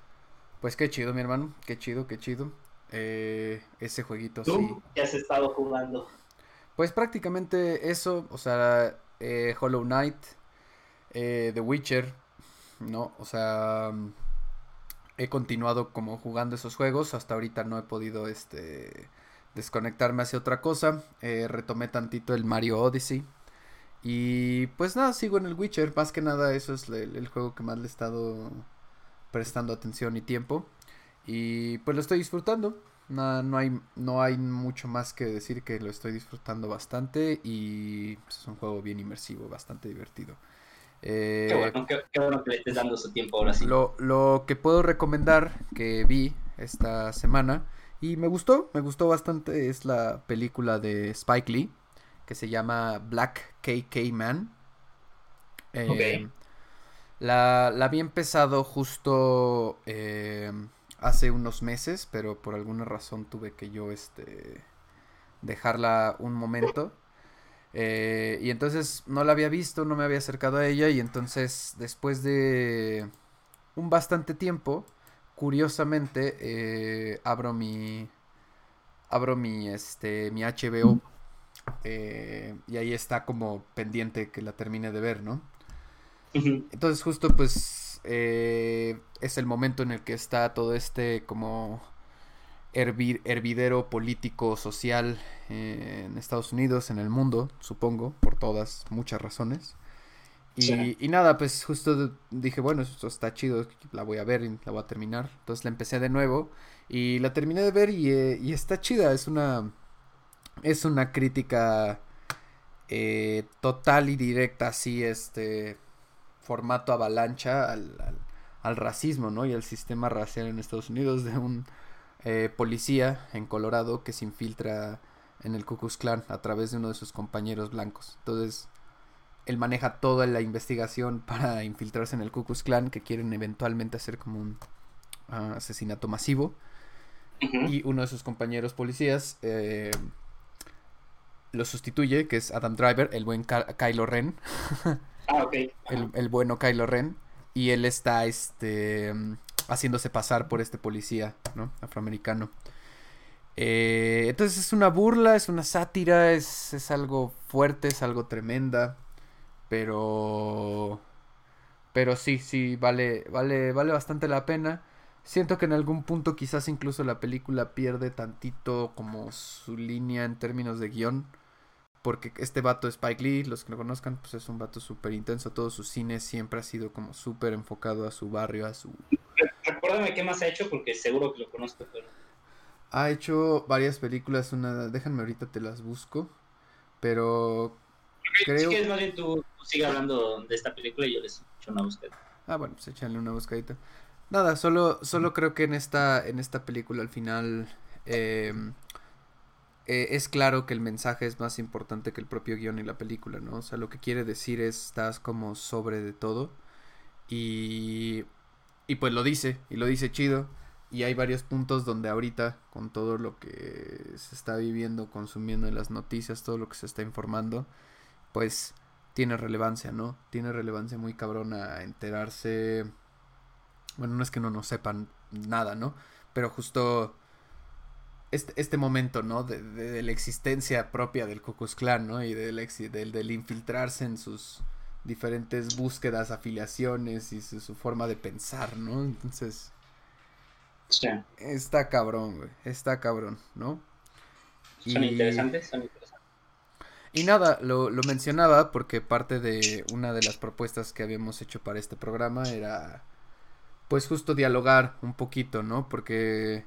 Pues qué chido, mi hermano, qué chido, qué chido. Eh, ese jueguito ¿Tú sí. ¿Qué has estado jugando? Pues prácticamente eso, o sea, eh, Hollow Knight, eh, The Witcher, ¿no? O sea he continuado como jugando esos juegos. Hasta ahorita no he podido este desconectarme hacia otra cosa. Eh, retomé tantito el Mario Odyssey. Y pues nada, sigo en el Witcher. Más que nada, eso es el, juego que más le he estado prestando atención y tiempo. Y pues lo estoy disfrutando. No, no, hay, no hay mucho más que decir que lo estoy disfrutando bastante. Y pues, es un juego bien inmersivo, bastante divertido. Eh, qué, bueno, qué, bueno, que le estés dando su tiempo ahora sí. Lo, lo que puedo recomendar que vi esta semana y me gustó, me gustó bastante, es la película de Spike Lee que se llama Black KK Man. Eh, la, la, había empezado justo eh, hace unos meses, pero por alguna razón tuve que yo este, dejarla un momento. Eh, y entonces no la había visto, no me había acercado a ella y entonces después de un bastante tiempo, curiosamente, abro mi... Abro mi, este, mi HBO eh, y ahí está como pendiente que la termine de ver, ¿no? Entonces justo pues eh, es el momento en el que está todo este como hervidero político, social eh, en Estados Unidos, en el mundo, supongo, por todas, muchas razones. Y, nada, pues justo dije, bueno, esto está chido, la voy a ver y la voy a terminar. Entonces la empecé de nuevo y la terminé de ver y, y está chida, es una es una crítica eh, total y directa, así, este formato avalancha al, al, racismo, ¿no? Y al sistema racial en Estados Unidos de un eh, policía en Colorado que se infiltra en el Ku Klux Klan a través de uno de sus compañeros blancos. Entonces, él maneja toda la investigación <laughs> para infiltrarse en el Ku Klux Klan que quieren eventualmente hacer como un ah, asesinato masivo. Y uno de sus compañeros policías eh, lo sustituye, que es Adam Driver, el buen Kylo Ren. ah, ok. <laughs> El, bueno Kylo Ren. Y él está este, haciéndose pasar por este policía, ¿no? Afroamericano. Eh, entonces es una burla, es una sátira, es, es algo fuerte, es algo tremenda. Pero... Pero sí, sí, vale, vale, vale bastante la pena. Siento que en algún punto quizás incluso la película pierde tantito como su línea en términos de guion. Porque este vato Spike Lee, los que lo conozcan, pues es un vato súper intenso. Todo su cine siempre ha sido como súper enfocado a su barrio, a su... Recuérdame qué más ha hecho porque seguro que lo conozco, pero... Ha hecho varias películas, una... Déjame ahorita te las busco. Pero... creo... Si más bien tú, sigue hablando de esta película y yo les echo una búsqueda. Ah, bueno, pues échale una buscadita. Nada, solo, solo creo que en esta, en esta película al final eh, eh, es claro que el mensaje es más importante que el propio guion y la película, ¿no? O sea, lo que quiere decir es estás como sobre de todo y, y pues lo dice, y lo dice chido. Y hay varios puntos donde ahorita, con todo lo que se está viviendo, consumiendo en las noticias, todo lo que se está informando, pues tiene relevancia, ¿no? Tiene relevancia muy cabrona enterarse bueno, no es que no nos sepan nada, ¿no? Pero justo este, este momento, ¿no? De, de, la existencia propia del Ku Klux ¿no? Y del, del, del, infiltrarse en sus diferentes búsquedas, afiliaciones y su, forma de pensar, ¿no? Entonces... Sí. Está cabrón, güey. Está cabrón, ¿no? Son interesantes, son interesantes. Y nada, lo, lo mencionaba porque parte de una de las propuestas que habíamos hecho para este programa era pues justo dialogar un poquito, ¿no? Porque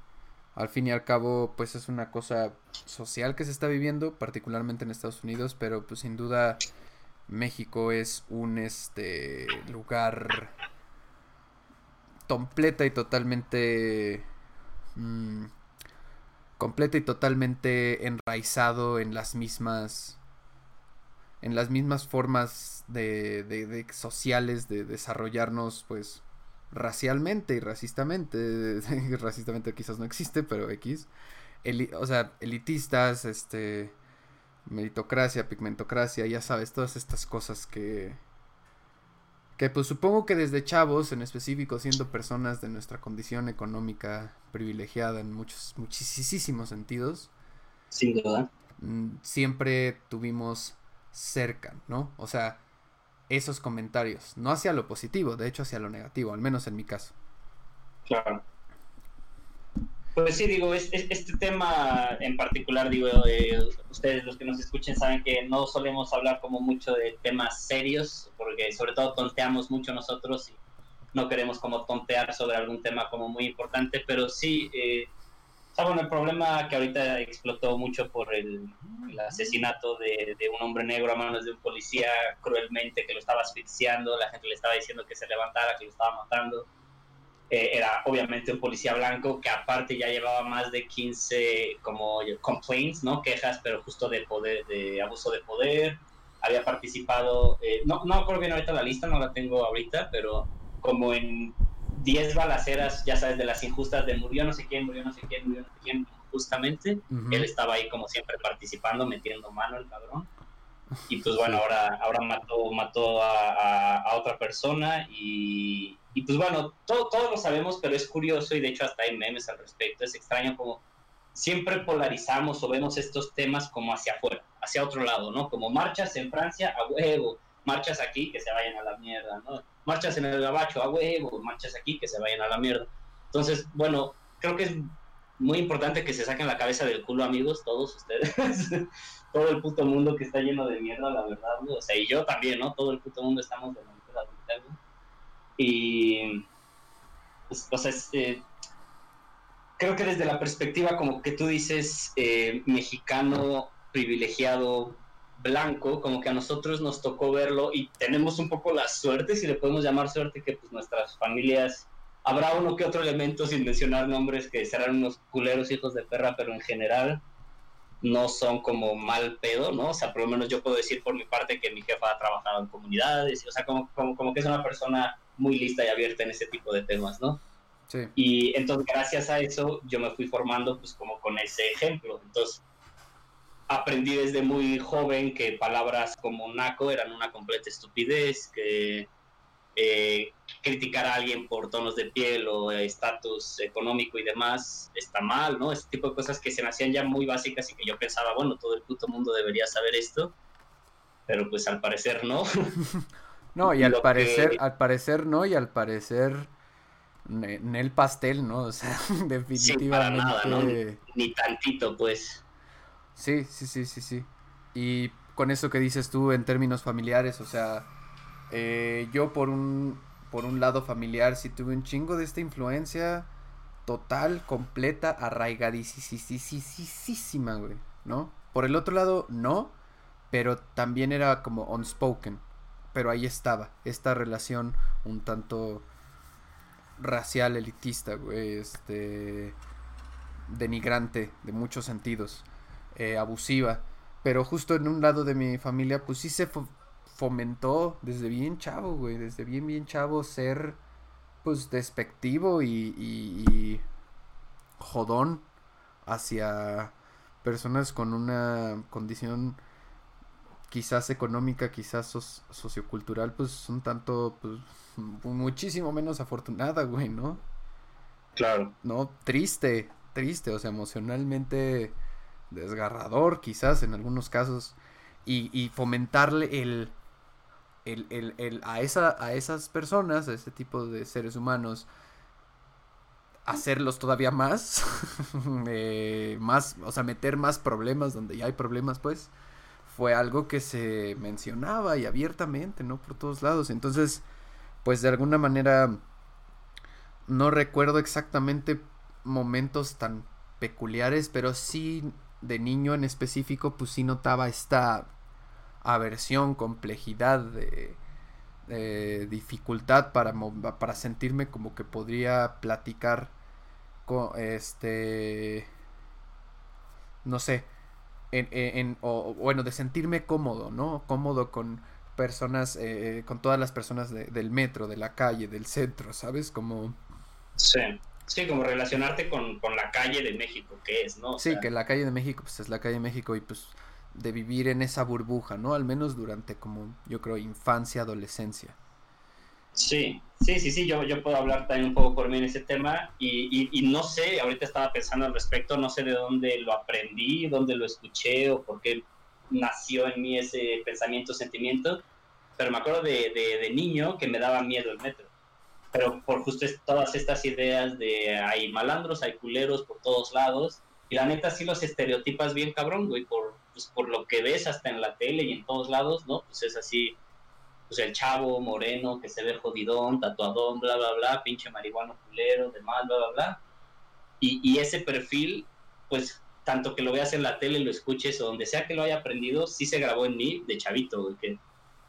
al fin y al cabo, pues es una cosa social que se está viviendo, particularmente en Estados Unidos, pero pues sin duda México es un este lugar completa y totalmente mmm, completa y totalmente enraizado en las mismas en las mismas formas de, de, de sociales de desarrollarnos pues racialmente y racistamente, <laughs> racistamente quizás no existe, pero X, o sea, elitistas, este, meritocracia, pigmentocracia, ya sabes, todas estas cosas que, que pues supongo que desde chavos, en específico, siendo personas de nuestra condición económica privilegiada en muchos, muchísimos sentidos, sin duda, mm, siempre tuvimos cerca, ¿no? O sea, esos comentarios, no hacia lo positivo, de hecho hacia lo negativo, al menos en mi caso. Claro. Pues sí, digo, es, este tema en particular, digo, eh, ustedes los que nos escuchen saben que no solemos hablar como mucho de temas serios, porque sobre todo tonteamos mucho nosotros y no queremos como tontear sobre algún tema como muy importante, pero sí, eh, bueno, el problema que ahorita explotó mucho por el, asesinato de, de, un hombre negro a manos de un policía cruelmente que lo estaba asfixiando, la gente le estaba diciendo que se levantara, que lo estaba matando eh, era obviamente un policía blanco que aparte ya llevaba más de 15 como complaints, ¿no? Quejas, pero justo de poder, de abuso de poder. Había participado, eh, no, no acuerdo bien ahorita la lista, no la tengo ahorita, pero como en 10 balaceras, ya sabes, de las injustas de murió no sé quién, murió no sé quién, murió no sé quién, justamente. Él estaba ahí como siempre participando, metiendo mano el cabrón. Y pues bueno, ahora, ahora mató, mató a, a otra persona y, y pues bueno, todo, todos lo sabemos, pero es curioso y de hecho hasta hay memes al respecto. Es extraño como siempre polarizamos o vemos estos temas como hacia afuera, hacia otro lado, ¿no? Como marchas en Francia a huevo, marchas aquí que se vayan a la mierda, ¿no? Marchas en el gabacho a huevo, marchas aquí que se vayan a la mierda. Entonces, bueno, creo que es muy importante que se saquen la cabeza del culo, amigos, todos ustedes. <laughs> todo el puto mundo que está lleno de mierda, la verdad, O sea, y yo también, ¿no? Todo el puto mundo estamos de la mierda, y, pues, o sea, eh, creo que desde la perspectiva como que tú dices, eh, mexicano, privilegiado, blanco, como que a nosotros nos tocó verlo y tenemos un poco la suerte, si le podemos llamar suerte, que pues nuestras familias, habrá uno que otro elemento sin mencionar nombres que serán unos culeros hijos de perra, pero en general no son como mal pedo, ¿no? O sea, por lo menos yo puedo decir por mi parte que mi jefa ha trabajado en comunidades, o sea, como, como, como que es una persona muy lista y abierta en ese tipo de temas, ¿no? Sí. Y entonces gracias a eso yo me fui formando pues como con ese ejemplo. Entonces aprendí desde muy joven que palabras como naco eran una completa estupidez, que eh, criticar a alguien por tonos de piel o estatus económico y demás está mal, ¿no? Ese tipo de cosas que se me hacían ya muy básicas y que yo pensaba, bueno, todo el puto mundo debería saber esto, pero pues al parecer no. <laughs> No, y al parecer, al parecer no, y al parecer en el pastel, ¿no? O sea, <laughs> definitivamente. Ni tantito, pues. Sí, sí, sí, sí, sí. Y con eso que dices tú en términos familiares, o sea, eh, yo por un, por un lado familiar sí tuve un chingo de esta influencia total, completa, arraigadísima, güey, ¿no? Por el otro lado, no, pero también era como unspoken pero ahí estaba, esta relación un tanto racial, elitista, este, denigrante de muchos sentidos, eh, abusiva, pero justo en un lado de mi familia, pues sí se fomentó desde bien chavo, güey, desde bien, bien chavo ser, pues, despectivo y, y jodón hacia personas con una condición quizás económica, quizás sociocultural, pues un tanto, pues muchísimo menos afortunada, güey, ¿no? Claro. No, triste, triste, o sea, emocionalmente desgarrador, quizás en algunos casos, y, fomentarle el, el, el, el, a, esa, a esas personas, a ese tipo de seres humanos, hacerlos todavía más, <laughs> eh, más, o sea, meter más problemas donde ya hay problemas, pues, fue algo que se mencionaba y abiertamente, ¿no? Por todos lados. Entonces, pues de alguna manera no recuerdo exactamente momentos tan peculiares, pero sí de niño en específico, pues sí notaba esta aversión, complejidad, de, dificultad para, para sentirme como que podría platicar con este no sé en, o bueno, de sentirme cómodo, ¿no? Cómodo con personas, eh, con todas las personas del metro, de la calle, del centro, ¿sabes? Como... Sí, sí, como relacionarte con, la calle de México, que es, ¿no? sí, que la calle de México, pues es la calle de México y pues de vivir en esa burbuja, ¿no? Al menos durante como, yo creo, infancia, adolescencia. Sí, sí, sí, sí, yo, yo puedo hablar también un poco por mí en ese tema y, y, no sé, ahorita estaba pensando al respecto, no sé de dónde lo aprendí, dónde lo escuché o por qué nació en mí ese pensamiento, sentimiento, pero me acuerdo de, de, niño que me daba miedo el metro. Pero por justo todas estas ideas de hay malandros, hay culeros por todos lados, y la neta sí los estereotipas bien cabrón, güey, por, pues, por lo que ves hasta en la tele y en todos lados, ¿no? Pues es así, pues el chavo moreno que se ve jodidón, tatuadón, bla, bla, bla, pinche marihuano culero, demás, bla, bla, bla. Y, y ese perfil, pues tanto que lo veas en la tele, lo escuches o donde sea que lo haya aprendido, sí se grabó en mí de chavito, güey, que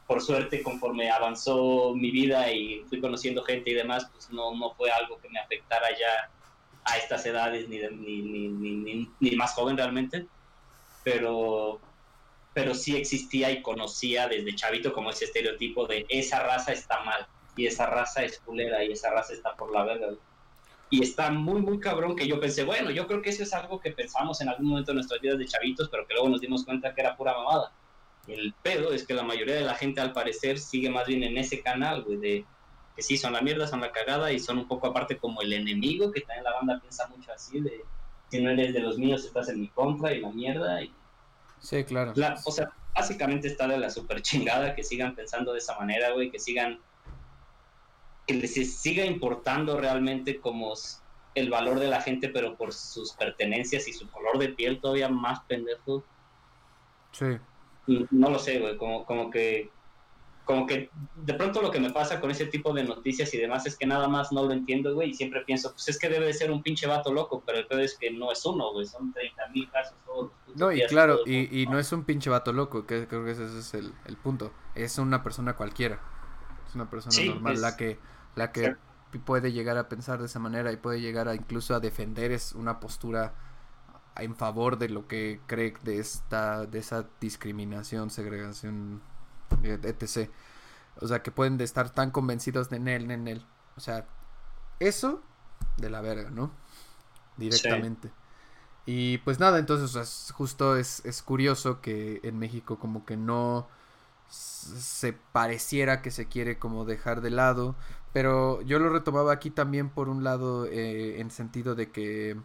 por suerte, conforme avanzó mi vida y fui conociendo gente y demás, pues no, no fue algo que me afectara ya a estas edades, ni, ni, ni, ni, más joven realmente, pero, pero sí existía y conocía desde chavito como ese estereotipo de esa raza está mal, y esa raza es culera, y esa raza está por la verga. Y está muy, muy cabrón que yo pensé, bueno, yo creo que eso es algo que pensamos en algún momento de nuestras vidas de chavitos, pero que luego nos dimos cuenta que era pura mamada el pedo es que la mayoría de la gente al parecer sigue más bien en ese canal, güey, de que sí, son la mierda, son la cagada y son un poco aparte como el enemigo, que también la banda piensa mucho así, de si no eres de los míos estás en mi contra y la mierda. Y... Sí, claro. o sea, básicamente está de la super chingada que sigan pensando de esa manera, güey, que sigan, que les siga importando realmente como el valor de la gente, pero por sus pertenencias y su color de piel todavía más pendejo. Sí no lo sé, güey, como, como que como que de pronto lo que me pasa con ese tipo de noticias y demás es que nada más no lo entiendo, güey, y siempre pienso, pues es que debe de ser un pinche vato loco, pero el peor es que no es uno, güey, son 30 mil casos todos. No, y claro, y, y, no es un pinche vato loco, que creo que ese es el, el punto, es una persona cualquiera, es una persona normal, la que, la que puede llegar a pensar de esa manera y puede llegar a incluso a defender es una postura en favor de lo que cree de esta de esa discriminación, segregación, etc. O sea, que pueden de estar tan convencidos de él, en él. O sea, eso de la verga, ¿no? Directamente. Y pues nada, entonces justo es, es curioso que en México como que no se pareciera que se quiere como dejar de lado, pero yo lo retomaba aquí también por un lado eh, en sentido de que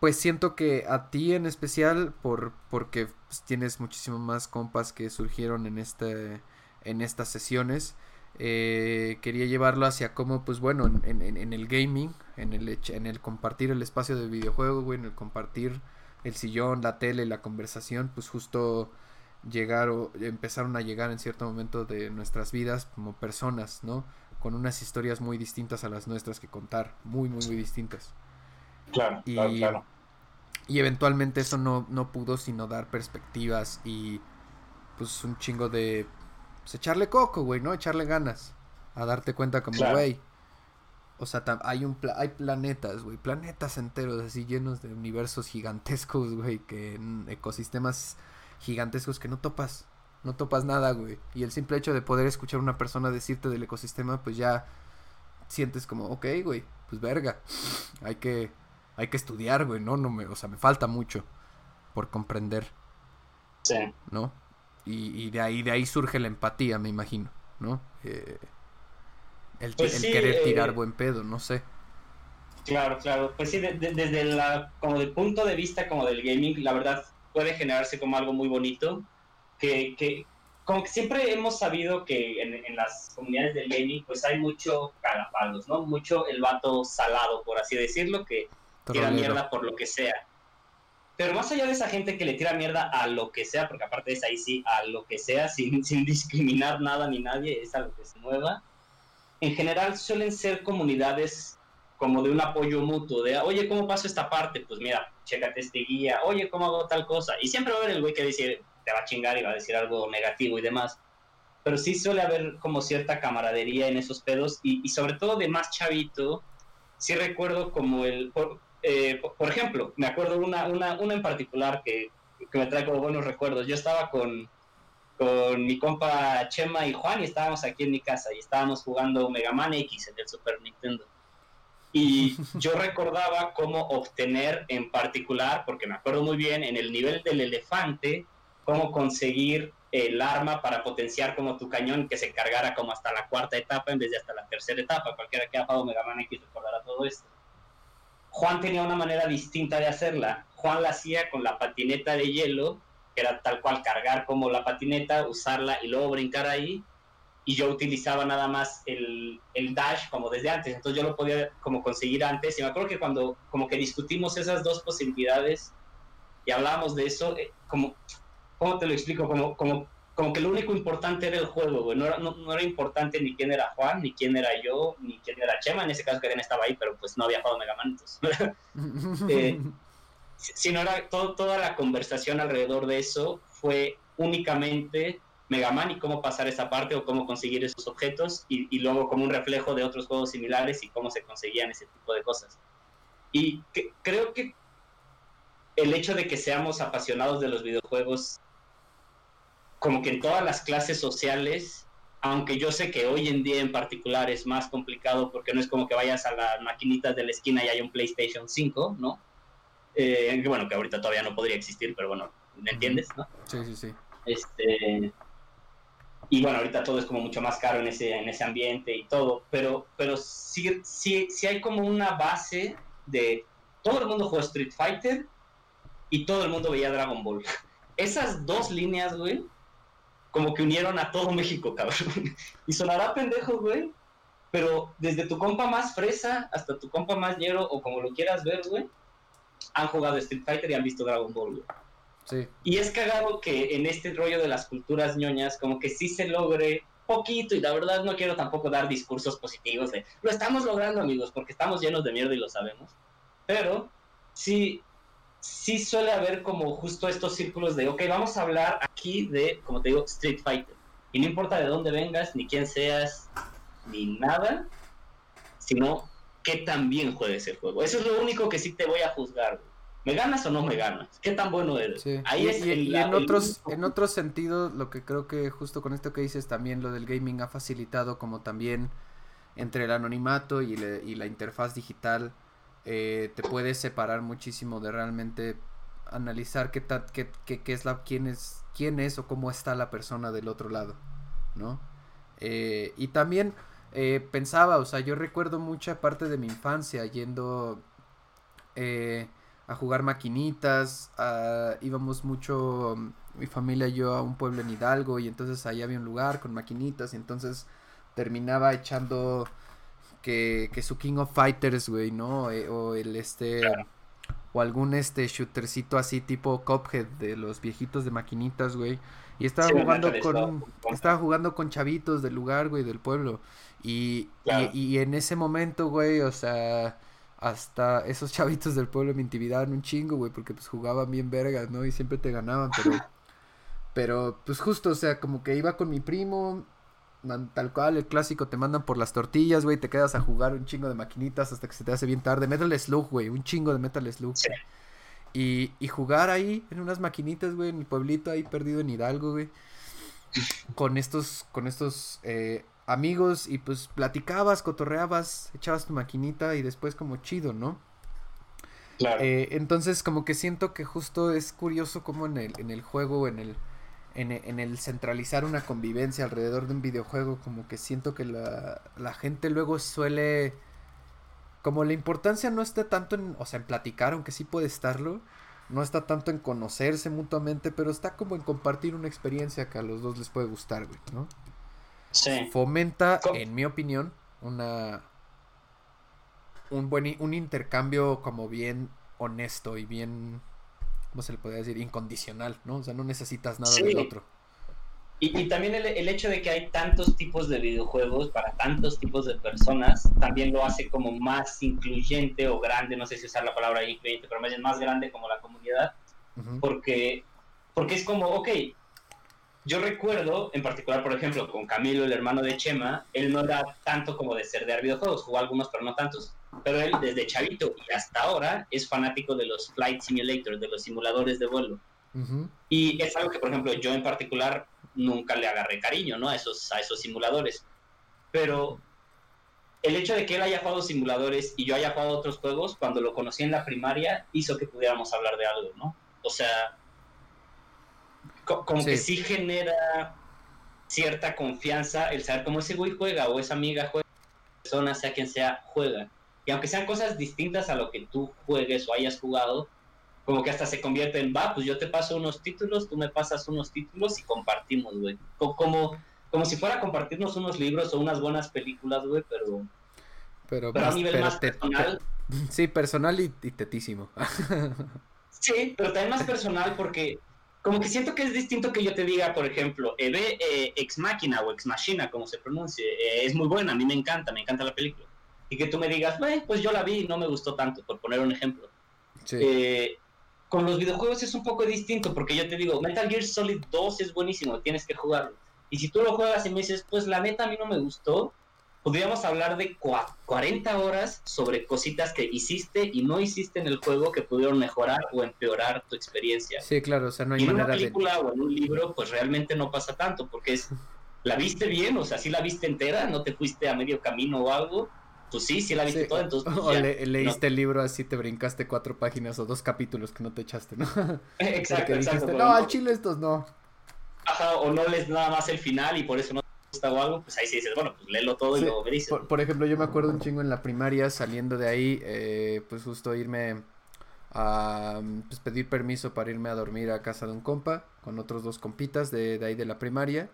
pues siento que a ti en especial, por, porque pues, tienes muchísimo más compas que surgieron en, este, en estas sesiones, eh, quería llevarlo hacia cómo, pues bueno, en, en, el gaming, en el, en el compartir el espacio de videojuego, güey, en el compartir el sillón, la tele, la conversación, pues justo llegar o empezaron a llegar en cierto momento de nuestras vidas como personas, ¿no? Con unas historias muy distintas a las nuestras que contar, muy, muy, muy distintas. Claro, y, claro, Y eventualmente eso no, no pudo sino dar perspectivas y pues un chingo de pues, echarle coco, güey, ¿no? Echarle ganas. A darte cuenta como, güey. O sea, hay un hay planetas, güey, planetas enteros así llenos de universos gigantescos, güey, que ecosistemas gigantescos que no topas, no topas nada, güey. Y el simple hecho de poder escuchar a una persona decirte del ecosistema, pues ya sientes como, ok, güey, pues verga. Hay que hay que estudiar, güey, ¿no? no me, o sea, me falta mucho por comprender. Sí. ¿No? Y, de ahí de ahí surge la empatía, me imagino, ¿no? Eh, el, pues querer eh, tirar buen pedo, no sé. Claro, claro. Pues sí, desde la, como del punto de vista como del gaming, la verdad puede generarse como algo muy bonito, que, que como que siempre hemos sabido que en, en, las comunidades del gaming pues hay mucho calapalos, ¿no? Mucho el vato salado, por así decirlo, que tira mierda por lo que sea. Pero más allá de esa gente que le tira mierda a lo que sea, porque aparte es ahí sí, a lo que sea, <laughs> sin, sin discriminar nada ni nadie, es a lo que se mueva, en general suelen ser comunidades como de un apoyo mutuo, de, oye, ¿cómo paso esta parte? Pues mira, chécate este guía, oye, ¿cómo hago tal cosa? Y siempre va a haber el güey que dice, te va a chingar y va a decir algo negativo y demás. Pero sí suele haber como cierta camaradería en esos pedos y, y sobre todo de más chavito, sí recuerdo como el, eh, por ejemplo, me acuerdo una, una, una en particular que, que, me trae como buenos recuerdos. Yo estaba con, con mi compa Chema y Juan y estábamos aquí en mi casa y estábamos jugando Mega Man X en el Super Nintendo. Y <laughs> yo recordaba cómo obtener en particular, porque me acuerdo muy bien, en el nivel del elefante, cómo conseguir el arma para potenciar como tu cañón que se cargara como hasta la cuarta etapa en vez de hasta la tercera etapa. Cualquiera que ha jugado Mega Man X recordará todo esto. Juan tenía una manera distinta de hacerla. Juan la hacía con la patineta de hielo, que era tal cual cargar como la patineta, usarla y luego brincar ahí. y yo utilizaba nada más el, el, dash como desde antes, entonces yo lo podía como conseguir antes y me acuerdo que cuando como que discutimos esas dos posibilidades y hablábamos de eso, eh, como, ¿cómo te lo explico? Como, como, como que lo único importante era el juego, güey. No era, no, era importante ni quién era Juan, ni quién era yo, ni quién era Chema, en ese caso Karen estaba ahí, pero pues no había jugado Mega Man, entonces. <laughs> eh, sino era todo, toda la conversación alrededor de eso fue únicamente Mega Man y cómo pasar esa parte o cómo conseguir esos objetos y, luego como un reflejo de otros juegos similares y cómo se conseguían ese tipo de cosas. Y creo que el hecho de que seamos apasionados de los videojuegos, como que en todas las clases sociales, aunque yo sé que hoy en día en particular es más complicado porque no es como que vayas a las maquinitas de la esquina y hay un PlayStation 5, ¿no? Eh, bueno, que ahorita todavía no podría existir, pero bueno, ¿me entiendes? ¿no? Sí, sí, sí. Este, y bueno, ahorita todo es como mucho más caro en ese, en ese ambiente y todo, pero, pero sí, sí, sí hay como una base de todo el mundo jugó Street Fighter y todo el mundo veía Dragon Ball. <laughs> Esas dos líneas, güey, como que unieron a todo México, cabrón. Y sonará pendejo, güey, pero desde tu compa más fresa hasta tu compa más ñero o como lo quieras ver, güey, han jugado Street Fighter y han visto Dragon Ball, güey. Y es cagado que en este rollo de las culturas ñoñas, como que sí se logre poquito, y la verdad no quiero tampoco dar discursos positivos de lo estamos logrando, amigos, porque estamos llenos de mierda y lo sabemos. Pero sí, sí suele haber como justo estos círculos de, ok, vamos a hablar aquí de, como te digo, Street Fighter. Y no importa de dónde vengas, ni quién seas, ni nada, sino que también juegues el juego. Eso es lo único que sí te voy a juzgar. ¿Me ganas o no me ganas? ¿Qué tan bueno eres? Ahí y, es y, en otros en otros sentidos, lo que creo que justo con esto que dices también lo del gaming ha facilitado como también entre el anonimato y, la interfaz digital eh, te puedes separar muchísimo de realmente analizar qué, qué, qué, es la quién es quién es o cómo está la persona del otro lado, ¿no? Eh, y también eh, pensaba, o sea, yo recuerdo mucha parte de mi infancia yendo a jugar maquinitas, íbamos mucho, mi familia y yo, a un pueblo en Hidalgo y entonces ahí había un lugar con maquinitas y entonces terminaba echando que, que su King of Fighters, güey, ¿no? Eh, o el este... O algún este shootercito así tipo Cophead de los viejitos de maquinitas, güey. Y estaba jugando con estaba jugando con chavitos del lugar, güey, del pueblo. Y, y, y, en ese momento, güey, o sea, hasta esos <laughs> chavitos del pueblo me intimidaban un chingo, güey, porque pues jugaban bien vergas, ¿no? Y siempre te ganaban, pero... pero, pues justo, o sea, como que iba con mi primo, tal cual, el clásico, te mandan por las tortillas, güey, te quedas a jugar un chingo de maquinitas hasta que se te hace bien tarde. Metal Slug, güey, un chingo de Metal Slug. Y, y jugar ahí en unas maquinitas, güey, en mi pueblito ahí perdido en Hidalgo, güey. Con estos, con estos eh, amigos y pues platicabas, cotorreabas, echabas tu maquinita y después como chido, ¿no? Claro. Eh, entonces como que siento que justo es curioso como en el, en el juego, en el, en, el centralizar una convivencia alrededor de un videojuego, como que siento que la, la gente luego suele... Como la importancia no está tanto en, o sea, en platicar, aunque sí puede estarlo, no está tanto en conocerse mutuamente, pero está como en compartir una experiencia que a los dos les puede gustar, güey, ¿no? Fomenta, en mi opinión, una un buen un intercambio como bien honesto y bien ¿cómo se le podría decir? incondicional, ¿no? O sea, no necesitas nada del otro. Y, también el, el, hecho de que hay tantos tipos de videojuegos para tantos tipos de personas también lo hace como más incluyente o grande, no sé si usar la palabra incluyente, pero más bien más grande como la comunidad, porque, porque es como, ok, yo recuerdo, en particular, por ejemplo, con Camilo, el hermano de Chema, él no era tanto como de ser de videojuegos, jugó algunos, pero no tantos. Pero él, desde chavito y hasta ahora, es fanático de los flight simulators, de los simuladores de vuelo. Y es algo que, por ejemplo, yo en particular nunca le agarré cariño, ¿no? A esos, a esos simuladores. Pero el hecho de que él haya jugado simuladores y yo haya jugado otros juegos, cuando lo conocí en la primaria, hizo que pudiéramos hablar de algo, ¿no? O sea, como que sí genera cierta confianza el saber cómo ese güey juega o esa amiga juega, persona, sea quien sea, juega. Y aunque sean cosas distintas a lo que tú juegues o hayas jugado, como que hasta se convierte en, va, pues yo te paso unos títulos, tú me pasas unos títulos y compartimos, güey. Como, como si fuera compartirnos unos libros o unas buenas películas, güey, pero... Pero, a nivel más personal... <laughs> sí, personal y, tetísimo. <laughs> sí, pero también más personal porque como que siento que es distinto que yo te diga, por ejemplo, eh, ve eh, Ex Máquina o Ex Machina, como se pronuncie, eh, es muy buena, a mí me encanta, me encanta la película. Y que tú me digas, pues yo la vi y no me gustó tanto, por poner un ejemplo. Sí con los videojuegos es un poco distinto, porque yo te digo, Metal Gear Solid 2 es buenísimo, tienes que jugarlo. Y si tú lo juegas y me dices, pues la neta a mí no me gustó, podríamos hablar de 40 horas sobre cositas que hiciste y no hiciste en el juego que pudieron mejorar o empeorar tu experiencia. Sí, claro, o sea, no hay y en una película o en un libro, pues realmente no pasa tanto, porque es, <laughs> la viste bien, o sea, sí la viste entera, no te fuiste a medio camino o algo, pues sí, sí la viste toda, entonces... Pues, o leíste el libro así, te brincaste cuatro páginas o dos capítulos que no te echaste, ¿no? <laughs> <laughs> exacto, exacto. no, al chile estos no. Ajá, o no lees nada más el final y por eso no te gusta o algo, pues ahí sí dices, bueno, pues léelo todo y luego me dices. Por, ejemplo, yo me acuerdo un chingo en la primaria, saliendo de ahí, eh, pues justo irme a pues, pedir permiso para irme a dormir a casa de un compa, con otros dos compitas de, de ahí de la primaria.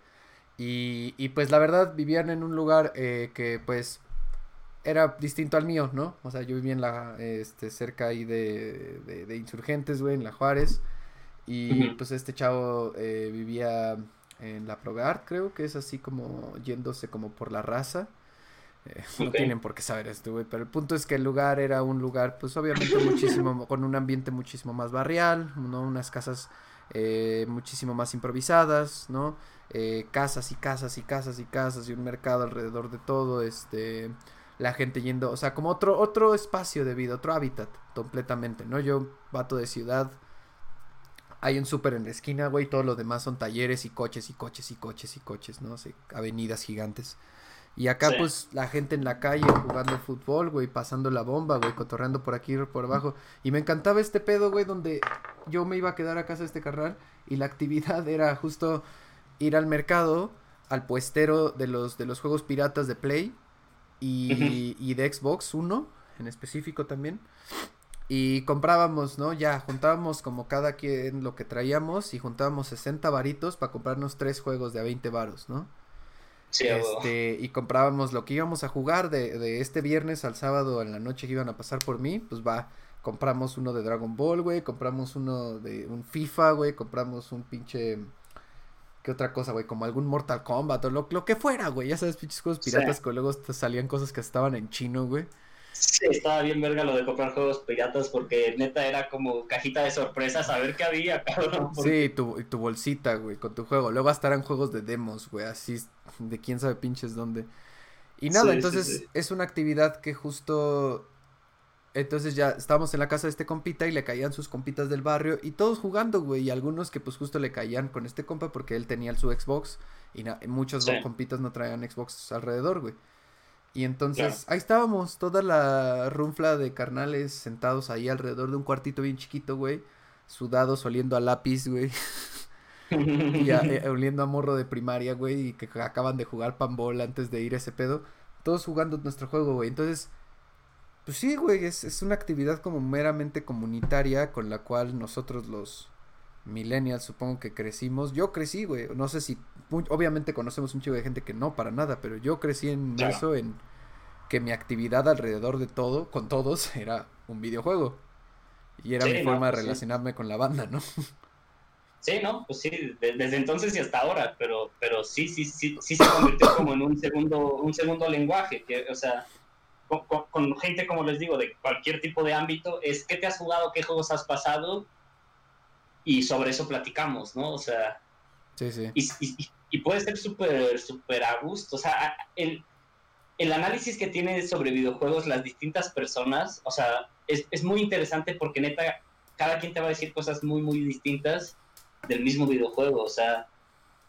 Y, y, pues la verdad vivían en un lugar eh, que pues era distinto al mío, ¿no? O sea, yo vivía en la, este, cerca ahí de, de, Insurgentes, güey, en la Juárez. Y pues este chavo eh, vivía en la Proveart, creo que es así como yéndose como por la raza. Eh, no tienen por qué saber esto, güey, pero el punto es que el lugar era un lugar, pues obviamente muchísimo, <coughs> con un ambiente muchísimo más barrial, ¿no? Unas casas eh, muchísimo más improvisadas, ¿no? casas y casas y casas y casas y un mercado alrededor de todo, este la gente yendo, o sea, como otro, otro espacio de vida, otro hábitat completamente, ¿no? Yo, vato de ciudad, hay un súper en la esquina, güey, todo lo demás son talleres y coches y coches y coches y coches, ¿no? avenidas gigantes. Y acá, pues, la gente en la calle jugando fútbol, güey, pasando la bomba, güey, cotorreando por aquí y por abajo. Y me encantaba este pedo, güey, donde yo me iba a quedar a casa de este carnal y la <laughs> actividad era justo ir al mercado, al puestero de los, de los juegos piratas de Play, y, de Xbox Uno en específico también. Y comprábamos, ¿no? Ya, juntábamos como cada quien lo que traíamos y juntábamos 60 varitos para comprarnos tres juegos de a 20 varos, ¿no? Sí, este, y comprábamos lo que íbamos a jugar de, de este viernes al sábado en la noche que iban a pasar por mí, pues va, compramos uno de Dragon Ball, güey, compramos uno de un FIFA, güey, compramos un pinche ¿Qué otra cosa, güey? Como algún Mortal Kombat o lo, lo que fuera, güey. Ya sabes, pinches juegos piratas que luego salían cosas que estaban en chino, güey. Sí, estaba bien verga lo de comprar juegos piratas porque neta era como cajita de sorpresas a ver qué había, <laughs> cabrón. Sí, tu, tu bolsita, güey, con tu juego. Luego estarán juegos de demos, güey, así de quién sabe pinches dónde. Y nada, entonces es una actividad que justo entonces ya estábamos en la casa de este compita y le caían sus compitas del barrio y todos jugando, güey. Y algunos que pues justo le caían con este compa porque él tenía su Xbox y muchos compitas no traían Xbox alrededor, güey. Y entonces ahí estábamos, toda la runfla de carnales sentados ahí alrededor de un cuartito bien chiquito, güey. Sudados, oliendo a lápiz, güey. <laughs> y eh, oliendo a morro de primaria, güey. Y que acaban de jugar pambol antes de ir a ese pedo. Todos jugando nuestro juego, güey. Entonces pues sí, güey, es, es una actividad como meramente comunitaria con la cual nosotros los millennials supongo que crecimos. Yo crecí, güey, no sé si, obviamente conocemos un chico de gente que no, para nada, pero yo crecí en eso, en que mi actividad alrededor de todo, con todos, <laughs> era un videojuego. Y era mi forma de pues relacionarme con la banda, ¿no? <laughs> Sí, no, pues sí, desde entonces y hasta ahora, pero, pero sí, sí, sí, sí se convirtió como en un segundo, un segundo lenguaje, que, o sea, con, gente, como les digo, de cualquier tipo de ámbito, es qué te has jugado, qué juegos has pasado y sobre eso platicamos, ¿no? O sea, sí, sí. Y, puede ser súper, súper a gusto. O sea, el, el análisis que tiene sobre videojuegos las distintas personas, o sea, es, es muy interesante porque neta, cada quien te va a decir cosas muy, muy distintas del mismo videojuego. O sea,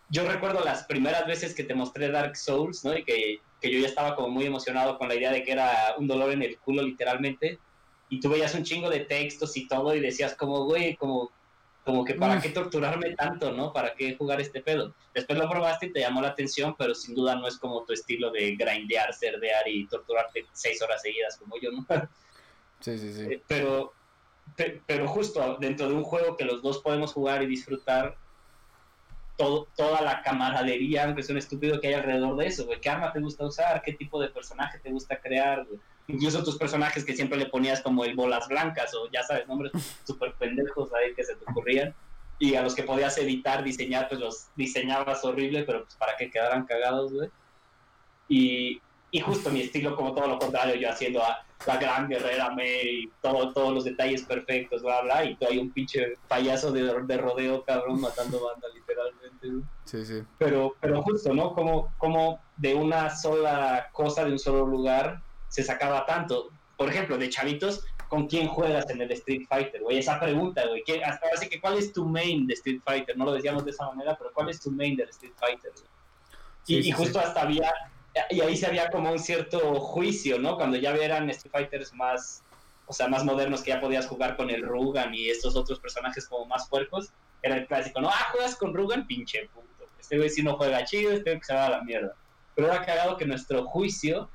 yo recuerdo las primeras veces que te mostré Dark Souls, ¿no? Y que que yo ya estaba como muy emocionado con la idea de que era un dolor en el culo literalmente, y tú veías un chingo de textos y todo y decías como, güey, como, como que para qué torturarme tanto, ¿no? ¿Para qué jugar este pedo? Después lo probaste y te llamó la atención, pero sin duda no es como tu estilo de grindear, cerdear y torturarte seis horas seguidas como yo, ¿no? <laughs> Sí, sí, sí. Eh, pero, pero justo dentro de un juego que los dos podemos jugar y disfrutar, todo, toda la camaradería, aunque es un estúpido que hay alrededor de eso, güey. ¿Qué arma te gusta usar? ¿Qué tipo de personaje te gusta crear, Incluso tus personajes que siempre le ponías como el bolas blancas o ya sabes, nombres <laughs> súper pendejos ahí que se te ocurrían y a los que podías editar, diseñar, pues los diseñabas horrible, pero pues para que quedaran cagados, güey. Y, y justo mi estilo, como todo lo contrario, yo haciendo a la gran guerrera May, todo, todos los detalles perfectos, bla, bla, y tú hay un pinche payaso de, de rodeo, cabrón, matando banda, literalmente. Sí, sí. Pero, pero justo, ¿no? Como, como de una sola cosa, de un solo lugar, se sacaba tanto. Por ejemplo, de chavitos, ¿con quién juegas en el Street Fighter, güey? Esa pregunta, güey. Hasta así que, ¿cuál es tu main de Street Fighter? No lo decíamos de esa manera, pero ¿cuál es tu main del Street Fighter? y, justo hasta había y ahí se había como un cierto juicio, ¿no? Cuando ya eran Street Fighters más, o sea, más modernos que ya podías jugar con el Rugan y estos otros personajes como más puercos, era el clásico, ¿no? Ah, juegas con Rugan, pinche punto. Este güey si no juega chido, este güey que se va a la mierda. Pero era cagado que nuestro juicio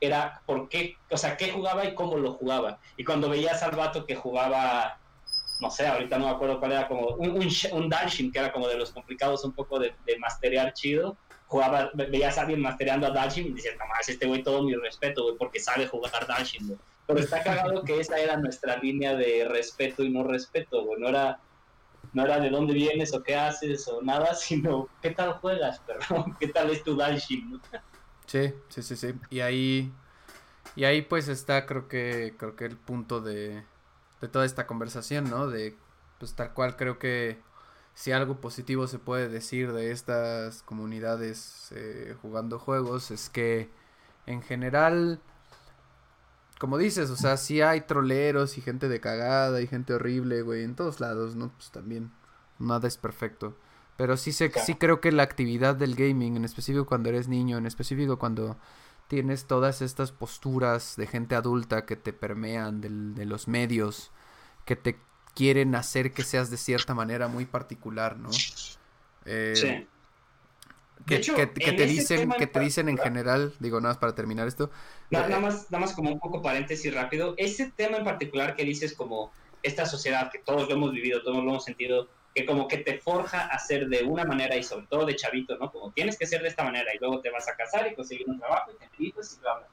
era por qué, o sea, qué jugaba y cómo lo jugaba. Y cuando veías al vato que jugaba, no sé, ahorita no me acuerdo cuál era, como un, un, un que era como de los complicados un poco de, de masterear chido, jugaba, veías a alguien mastereando a Dalshin y decías, no más, este güey todo mi respeto, güey, porque sabe jugar Dalshin, güey. Pero está cagado que esa era nuestra línea de respeto y no respeto, güey. No era, no era de dónde vienes o qué haces o nada, <laughs> sino qué tal juegas, perdón, <laughs> qué tal es tu Dalshin. Sí, sí, sí, sí. Y ahí, y ahí pues está creo que, creo que el punto de, de toda esta conversación, ¿no? De, pues tal cual creo que si algo positivo se puede decir de estas comunidades eh, jugando juegos es que en general, como dices, o sea, sí hay troleros y gente de cagada y gente horrible, güey, en todos lados, ¿no? Pues también nada es perfecto. Pero sí, sé, sí creo que la actividad del gaming, en específico cuando eres niño, en específico cuando tienes todas estas posturas de gente adulta que te permean de los medios, que te quieren hacer que seas de cierta manera muy particular, ¿no? Eh, sí. Que, te dicen, que te dicen en general, digo nada más para terminar esto. nada, eh, más, nada más como un poco paréntesis rápido. Ese tema en particular que dices como esta sociedad que todos lo hemos vivido, todos lo hemos sentido, que como que te forja a ser de una manera y sobre todo de chavito, ¿no? Como tienes que ser de esta manera y luego te vas a casar y conseguir un trabajo y te invitas y bla, bla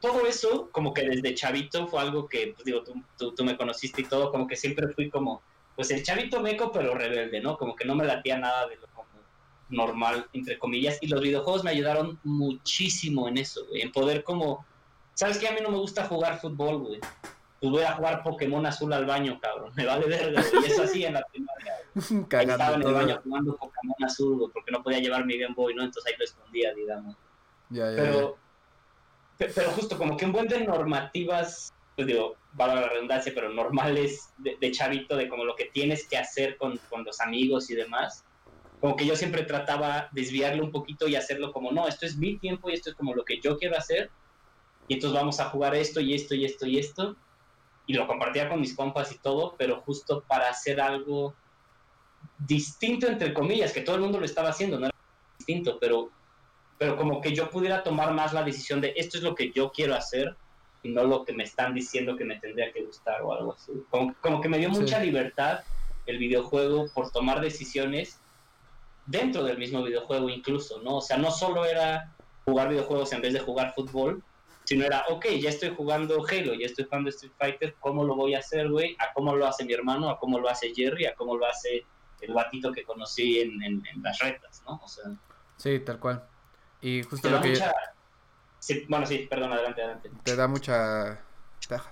todo, eso, como que desde chavito fue algo que, pues digo, tú, tú, me conociste y todo, como que siempre fui como, pues el chavito meco, pero rebelde, ¿no? Como que no me latía nada de lo como normal, entre comillas. Y los videojuegos me ayudaron muchísimo en eso, güey, en poder como, ¿sabes qué? A mí no me gusta jugar fútbol, güey. Pues voy a jugar Pokémon azul al baño, cabrón. <laughs> Me vale verga, güey. Y eso así en la primaria. <laughs> estaba en el baño jugando Pokémon azul, güey, porque no podía llevar mi Game Boy, ¿no? Entonces ahí lo escondía, digamos. Ya, ya, pero, pero justo como que un buen de normativas, pues digo, valga la redundancia, pero normales de, chavito, de como lo que tienes que hacer con, con, los amigos y demás, como que yo siempre trataba desviarlo un poquito y hacerlo como, no, esto es mi tiempo y esto es como lo que yo quiero hacer, y entonces vamos a jugar esto y esto y esto y esto, y lo compartía con mis compas y todo, pero justo para hacer algo distinto, entre comillas, que todo el mundo lo estaba haciendo, no era distinto, pero pero como que yo pudiera tomar más la decisión de esto es lo que yo quiero hacer y no lo que me están diciendo que me tendría que gustar o algo así. Como, que me dio mucha libertad el videojuego por tomar decisiones dentro del mismo videojuego incluso, ¿no? O sea, no solo era jugar videojuegos en vez de jugar fútbol, sino era, ok, ya estoy jugando Halo, ya estoy jugando Street Fighter, ¿cómo lo voy a hacer, güey? ¿A cómo lo hace mi hermano? ¿A cómo lo hace Jerry? ¿A cómo lo hace el batito que conocí en, en las retas, ¿no? O sea... Sí, tal cual. Y justo lo que... bueno, sí, perdón, adelante, adelante. Te da mucha... O sea,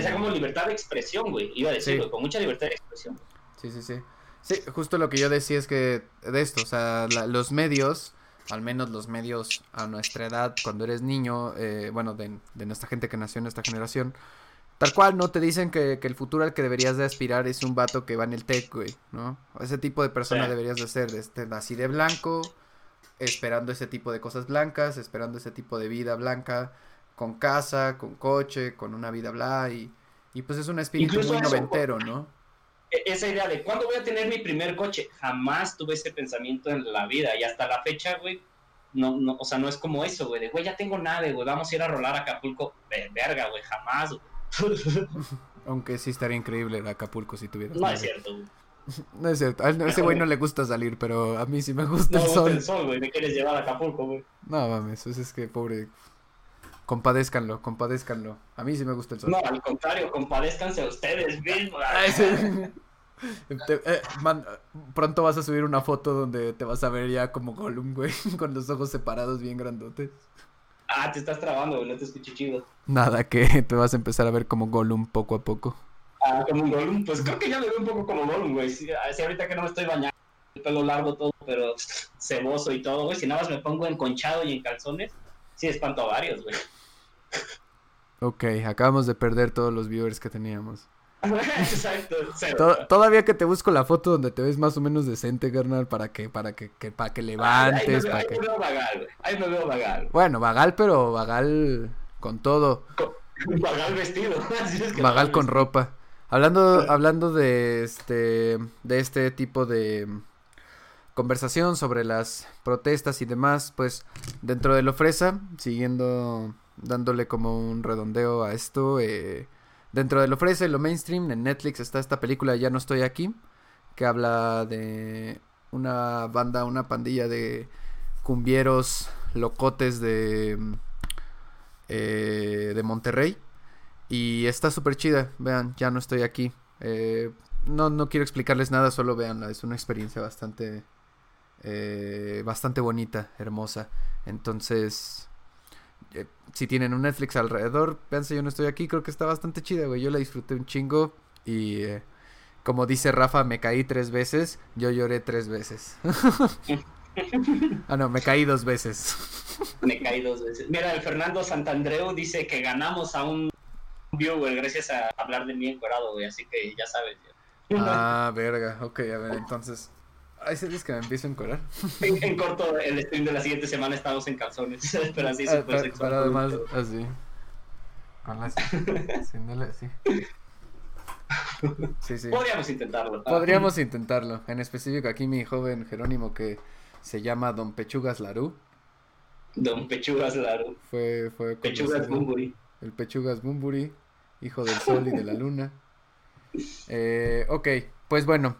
es como libertad de expresión, güey. Iba a decirlo, con mucha libertad de expresión. Sí, sí, sí. Sí, justo lo que yo decía es que de esto, o sea, los medios, al menos los medios a nuestra edad, cuando eres niño, eh, bueno, de, nuestra gente que nació en esta generación, tal cual, ¿no? Te dicen que, el futuro al que deberías de aspirar es un vato que va en el tech, güey, ¿no? Ese tipo de persona deberías de ser, este, así de blanco, esperando ese tipo de cosas blancas, esperando ese tipo de vida blanca, con casa, con coche, con una vida bla, y, y pues es un espíritu muy noventero, ¿no? E, esa idea de cuándo voy a tener mi primer coche, jamás tuve ese pensamiento en la vida, y hasta la fecha, güey, no, no, o sea, no es como eso, güey, de, güey, ya tengo nave, güey, vamos a ir a rolar a Acapulco, de verga, güey, jamás, güey. <laughs> Aunque sí estaría increíble Acapulco si tuvieras. No es cierto, No es cierto. A ese güey no le gusta salir, pero a mí sí me gusta No el me gusta sol. el sol, güey. Me quieres llevar a Acapulco, güey. No mames, pues es que pobre. Compadézcanlo, compadézcanlo. A mí sí me gusta el sol. No, al contrario, compadezcanse a ustedes mismos. <laughs> Te- eh, man, pronto vas a subir una foto donde te vas a ver ya como Gollum, güey, <laughs> con los ojos separados bien grandotes. Ah, te estás trabando, güey. No te escucho chido. Nada, que te vas a empezar a ver como Gollum poco a poco. Ah, como un Gollum. Pues creo que ya me veo un poco como Gollum, güey. Sí, ahorita que no me estoy bañando, el pelo largo todo, pero ceboso y todo, güey. Si nada más me pongo enconchado y en calzones, sí espanto a varios, güey. Ok, acabamos de perder todos los viewers que teníamos. <laughs> Exacto. todavía que te busco la foto donde te ves más o menos decente, carnal, para que, para que, que- para que Ahí me, levantes, para ahí me veo vagal, güey. Ahí me veo vagal. Bueno, vagal, pero vagal con todo. Con- <laughs> Vagal vestido. <laughs> Así es que Vagal con vestido. ropa. Hablando, hablando de este, de este tipo de conversación sobre las protestas y demás, pues dentro de lo fresa, siguiendo dándole como un redondeo a esto, eh, dentro de lo fresa y lo mainstream, en Netflix está esta película Ya no estoy aquí, que habla de una banda, una pandilla de cumbieros locotes de, eh, de Monterrey. Y está súper chida, vean, ya no estoy aquí. Eh, no, no quiero explicarles nada, solo veanla, es una experiencia bastante, eh, bastante bonita, hermosa. Entonces, eh, si tienen un Netflix alrededor, véanse, yo no estoy aquí, creo que está bastante chida, güey. Yo la disfruté un chingo y, eh, como dice Rafa, me caí tres veces, yo lloré tres veces. <laughs> ah, no, me caí dos veces. Me caí dos veces. Mira, el Fernando Santandreu dice que ganamos a un gracias a hablar de mí encuerado, güey. Así que ya sabes. Ah, verga, ok, a ver, entonces... Ay, ¿sabes que me empiezo a encorar? <laughs> En, en corto, el stream de la siguiente semana estamos en calzones. <laughs> Pero así Ah, súper pa- sexual. para además, así. Con la. Sí, sí. Podríamos intentarlo. Podríamos intentarlo. En específico aquí mi joven Jerónimo que se llama Don Pechugas Larú. Don Pechugas Laro. Fue, fue Pechugas Bumburi. El Pechugas Bumburi, hijo del sol y de la luna. Eh, ok, pues bueno.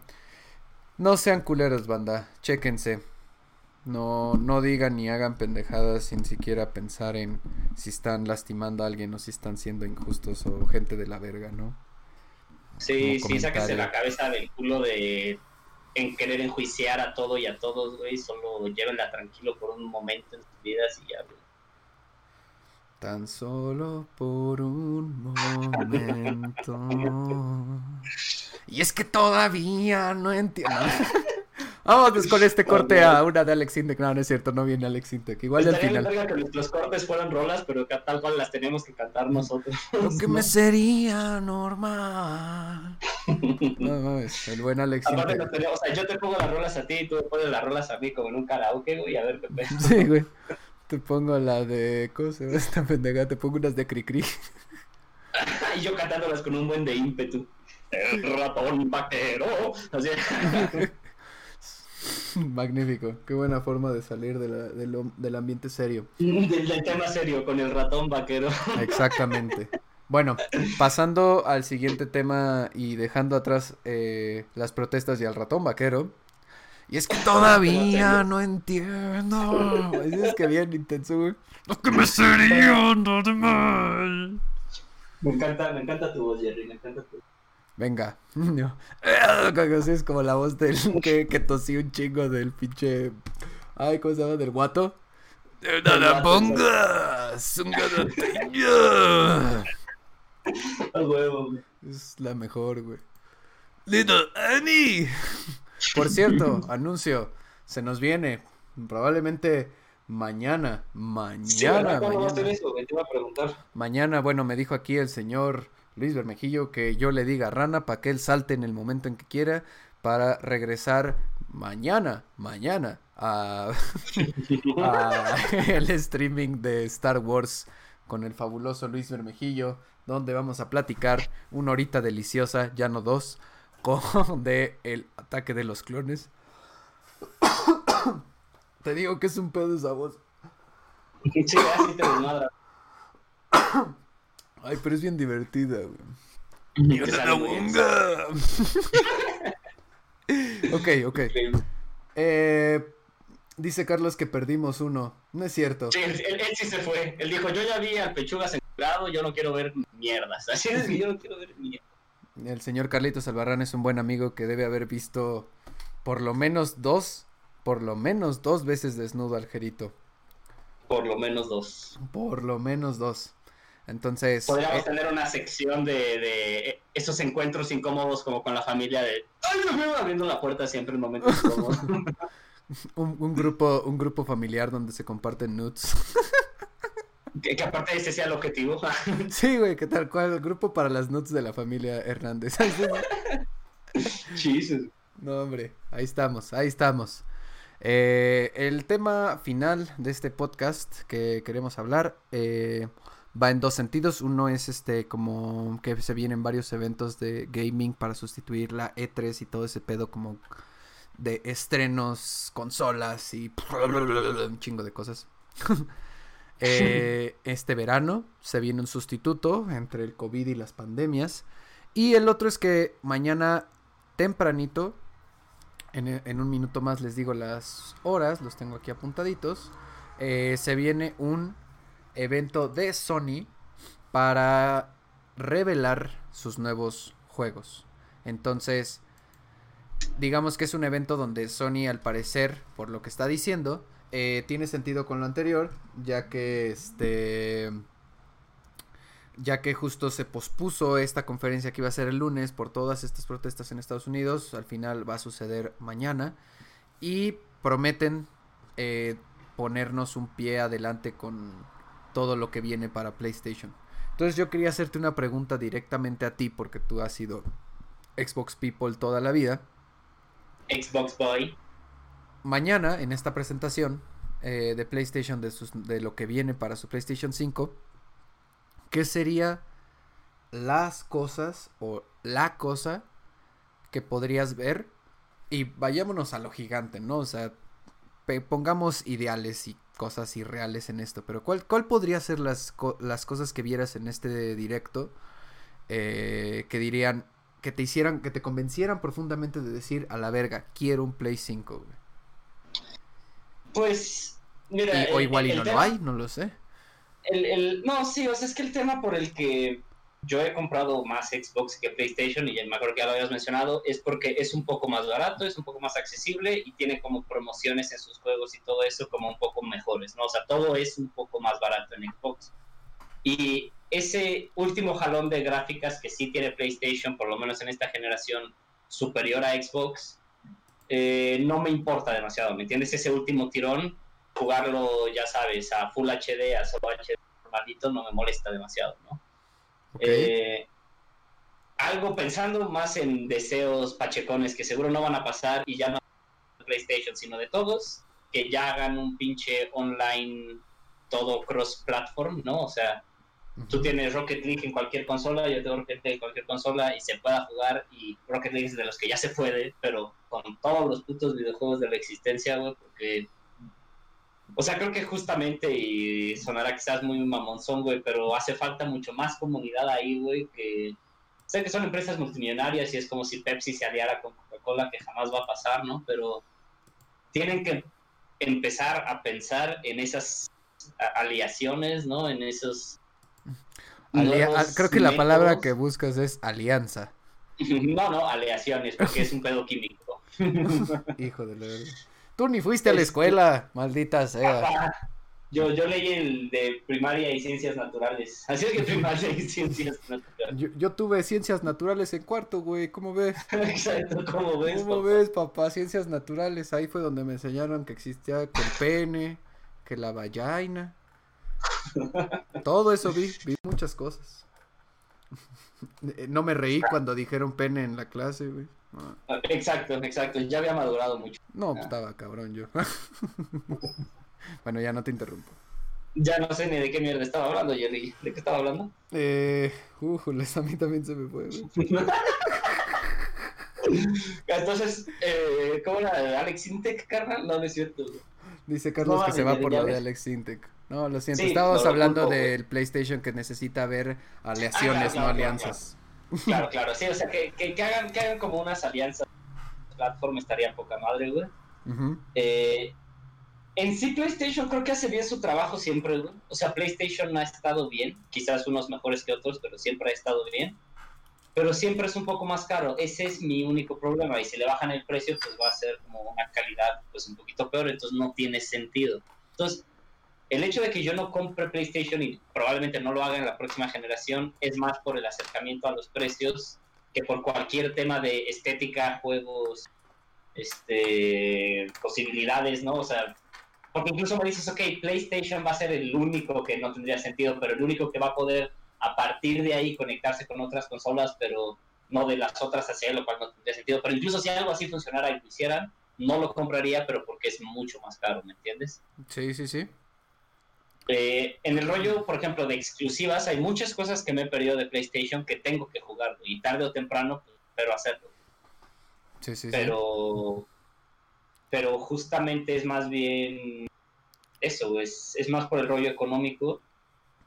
No sean culeros, banda. Chéquense. No, no digan ni hagan pendejadas sin siquiera pensar en si están lastimando a alguien o si están siendo injustos o gente de la verga, ¿no? Sí, sí, sáquense la cabeza del culo de en querer enjuiciar a todo y a todos, güey. Solo llévenla tranquilo por un momento en sus vidas y ya, güey. Tan solo por un momento. Y es que todavía no entiendo. <laughs> Vamos pues, con este corte a una de Alex Intec. No, no es cierto, no viene Alex Intec. Igual al final. que nuestros cortes fueran rolas, pero que tal cual las tenemos que cantar nosotros. Lo que me <laughs> sería normal. No mames, el buen Alex Aparte, no Intec. tenemos- o sea, yo te pongo las rolas a ti y tú me pones las rolas a mí como en un karaoke, güey, a ver qué pedo. Sí, güey. Te pongo la de. ¿Cómo se llama esta pendeja? Te pongo unas de Cricri. <laughs> Y yo cantándolas con un buen de ímpetu. El ratón vaquero. Así. <laughs> Magnífico. Qué buena forma de salir de la- de lo- del ambiente serio. <laughs> del, del tema serio, con el ratón vaquero. Exactamente. Bueno, pasando al siguiente tema y dejando atrás eh, las protestas y al ratón vaquero. Y es que todavía no entiendo. <laughs> Es que bien intenso, güey. Lo que me sería normal. Me encanta, me encanta tu voz, Jerry, me encanta tu Venga. <laughs> No. Así es como la voz del que, que tosí un chingo del pinche. Ay, ¿cómo se llama? Del guato. ¡No la pongas! ¡Un <laughs> garateño! A huevo, güey. Es la mejor, güey. Little Annie. Por cierto, <laughs> anuncio. Se nos viene. Probablemente mañana. Mañana, ¿Cuándo va a ser mañana. eso, güey? Te iba a preguntar. Mañana, bueno, me dijo aquí el señor Luis Bermejillo que yo le diga a Rana para que él salte en el momento en que quiera para regresar mañana, mañana a, <laughs> a <laughs> el streaming de Star Wars con el fabuloso Luis Bermejillo, donde vamos a platicar una horita deliciosa, ya no dos, con <laughs> de el ataque de los clones. <coughs> Te digo que es un pedo esa voz. Sí, así te desmadra. <coughs> Ay, pero es bien divertida, güey. Bien. <laughs> ok, ok. Eh, dice Carlos que perdimos uno. No es cierto. Sí, él, sí se fue. Él dijo, yo ya vi al Pechugas lado, yo no quiero ver mierdas. <laughs> Así es que yo no quiero ver mierdas. El señor Carlitos Albarrán es un buen amigo que debe haber visto por lo menos dos, por lo menos dos veces desnudo al Jerito. Por lo menos dos. Por lo menos dos. Entonces. Podríamos eh, tener una sección de, de, esos encuentros incómodos como con la familia de. ¡Ay, abriendo la puerta siempre en momentos <laughs> incómodos! un, grupo, un grupo familiar donde se comparten nudes. <laughs> que, aparte ese sea el objetivo. <laughs> sí, güey, que tal cual. El grupo para las nudes de la familia Hernández. <laughs> Jesus. No, hombre, ahí estamos, ahí estamos. Eh, el tema final de este podcast que queremos hablar eh, va en dos sentidos. Uno es este como que se vienen varios eventos de gaming para sustituir la E3 y todo ese pedo como de estrenos, consolas y <laughs> un chingo de cosas. Eh, <laughs> este verano se viene un sustituto entre el COVID y las pandemias. Y el otro es que mañana tempranito, en, en un minuto más les digo las horas, los tengo aquí apuntaditos, eh, se viene un evento de Sony para revelar sus nuevos juegos. Entonces, digamos que es un evento donde Sony al parecer, por lo que está diciendo, eh, tiene sentido con lo anterior, ya que este ya que justo se pospuso esta conferencia que iba a ser el lunes por todas estas protestas en Estados Unidos, al final va a suceder mañana y prometen eh, ponernos un pie adelante con todo lo que viene para PlayStation. Entonces yo quería hacerte una pregunta directamente a ti porque tú has sido Xbox People toda la vida. Xbox Boy. Mañana en esta presentación eh, de PlayStation de, lo que viene para su PlayStation 5, ¿qué sería las cosas o la cosa que podrías ver? Y vayámonos a lo gigante, ¿no? O sea, pongamos ideales y cosas irreales en esto, pero ¿cuál, cuál podría ser las, las cosas que vieras en este directo eh, que dirían, que te hicieran, que te convencieran profundamente de decir a la verga, quiero un Play 5, Pues, mira. o igual y no lo hay, no lo sé. El, el, no, sí, o sea, es que el tema por el que yo he comprado más Xbox que PlayStation y me acuerdo que ya lo habías mencionado, es porque es un poco más barato, es un poco más accesible y tiene como promociones en sus juegos y todo eso como un poco mejores, ¿no? O sea, todo es un poco más barato en Xbox. Y ese último jalón de gráficas que sí tiene PlayStation, por lo menos en esta generación superior a Xbox, eh, no me importa demasiado, ¿me entiendes? Ese último tirón, jugarlo, ya sabes, a Full HD, a solo HD normalito, no me molesta demasiado, ¿no? Eh, algo pensando más en deseos pachecones que seguro no van a pasar y ya no de PlayStation, sino de todos, que ya hagan un pinche online todo cross-platform, ¿no? O sea, tú tienes Rocket League en cualquier consola, yo tengo Rocket League en cualquier consola y se pueda jugar y Rocket League es de los que ya se puede, pero con todos los putos videojuegos de la existencia, güey, porque o sea, creo que justamente, y sonará quizás muy mamonzón, güey, pero hace falta mucho más comunidad ahí, güey, que sé que son empresas multimillonarias y es como si Pepsi se aliara con Coca-Cola, que jamás va a pasar, ¿no? Pero tienen que empezar a pensar en esas aliaciones, ¿no? En esos... creo que la palabra que buscas es alianza. <laughs> No, no, aleaciones, porque es un pedo químico. <laughs> Hijo de la verdad. Tú ni fuiste a la escuela, maldita sea. <laughs> Yo, yo leí el de primaria y ciencias naturales. Así es que primaria y ciencias naturales. Yo, yo tuve ciencias naturales en cuarto, güey. ¿Cómo ves? Exacto, ¿cómo ves? ¿Cómo ves, papá? Ciencias naturales. Ahí fue donde me enseñaron que existía el pene, que la vagina. Todo eso vi, vi muchas cosas. No me reí cuando dijeron pene en la clase, güey. Exacto, exacto. Ya había madurado mucho. No, estaba cabrón yo. bueno, ya no te interrumpo. Ya no sé ni de qué mierda estaba hablando, Jerry. ¿De qué estaba hablando? Eh, a mí también se me fue. <laughs> Entonces, eh, ¿cómo era? ¿Alex Intec, carnal? No, no es cierto. Dice Carlos que se va por lo de Alex Intec. No, lo siento. Estábamos hablando del PlayStation que necesita ver aleaciones, ah, no alianzas. Claro, claro, sí, o sea, que, que, hagan, que hagan como unas alianzas platform estaría poca madre, güey. eh, en sí, PlayStation creo que hace bien su trabajo siempre, güey. O sea, PlayStation ha estado bien, quizás unos mejores que otros, pero siempre ha estado bien. Pero siempre es un poco más caro. Ese es mi único problema. Y si le bajan el precio, pues va a ser como una calidad pues un poquito peor, entonces no tiene sentido. Entonces, el hecho de que yo no compre PlayStation y probablemente no lo haga en la próxima generación es más por el acercamiento a los precios que por cualquier tema de estética, juegos, este, posibilidades, ¿no? O sea, porque incluso me dices, ok, PlayStation va a ser el único que no tendría sentido, pero el único que va a poder a partir de ahí conectarse con otras consolas, pero no de las otras hacia lo cual no tendría sentido. Pero incluso si algo así funcionara y lo hicieran, no lo compraría, pero porque es mucho más caro, ¿me entiendes? Sí, sí, sí. Eh, en el rollo, por ejemplo, de exclusivas, hay muchas cosas que me he perdido de PlayStation que tengo que jugar, y tarde o temprano, pues, pero hacerlo. Sí, sí, pero, pero justamente es más bien eso, es, es más por el rollo económico.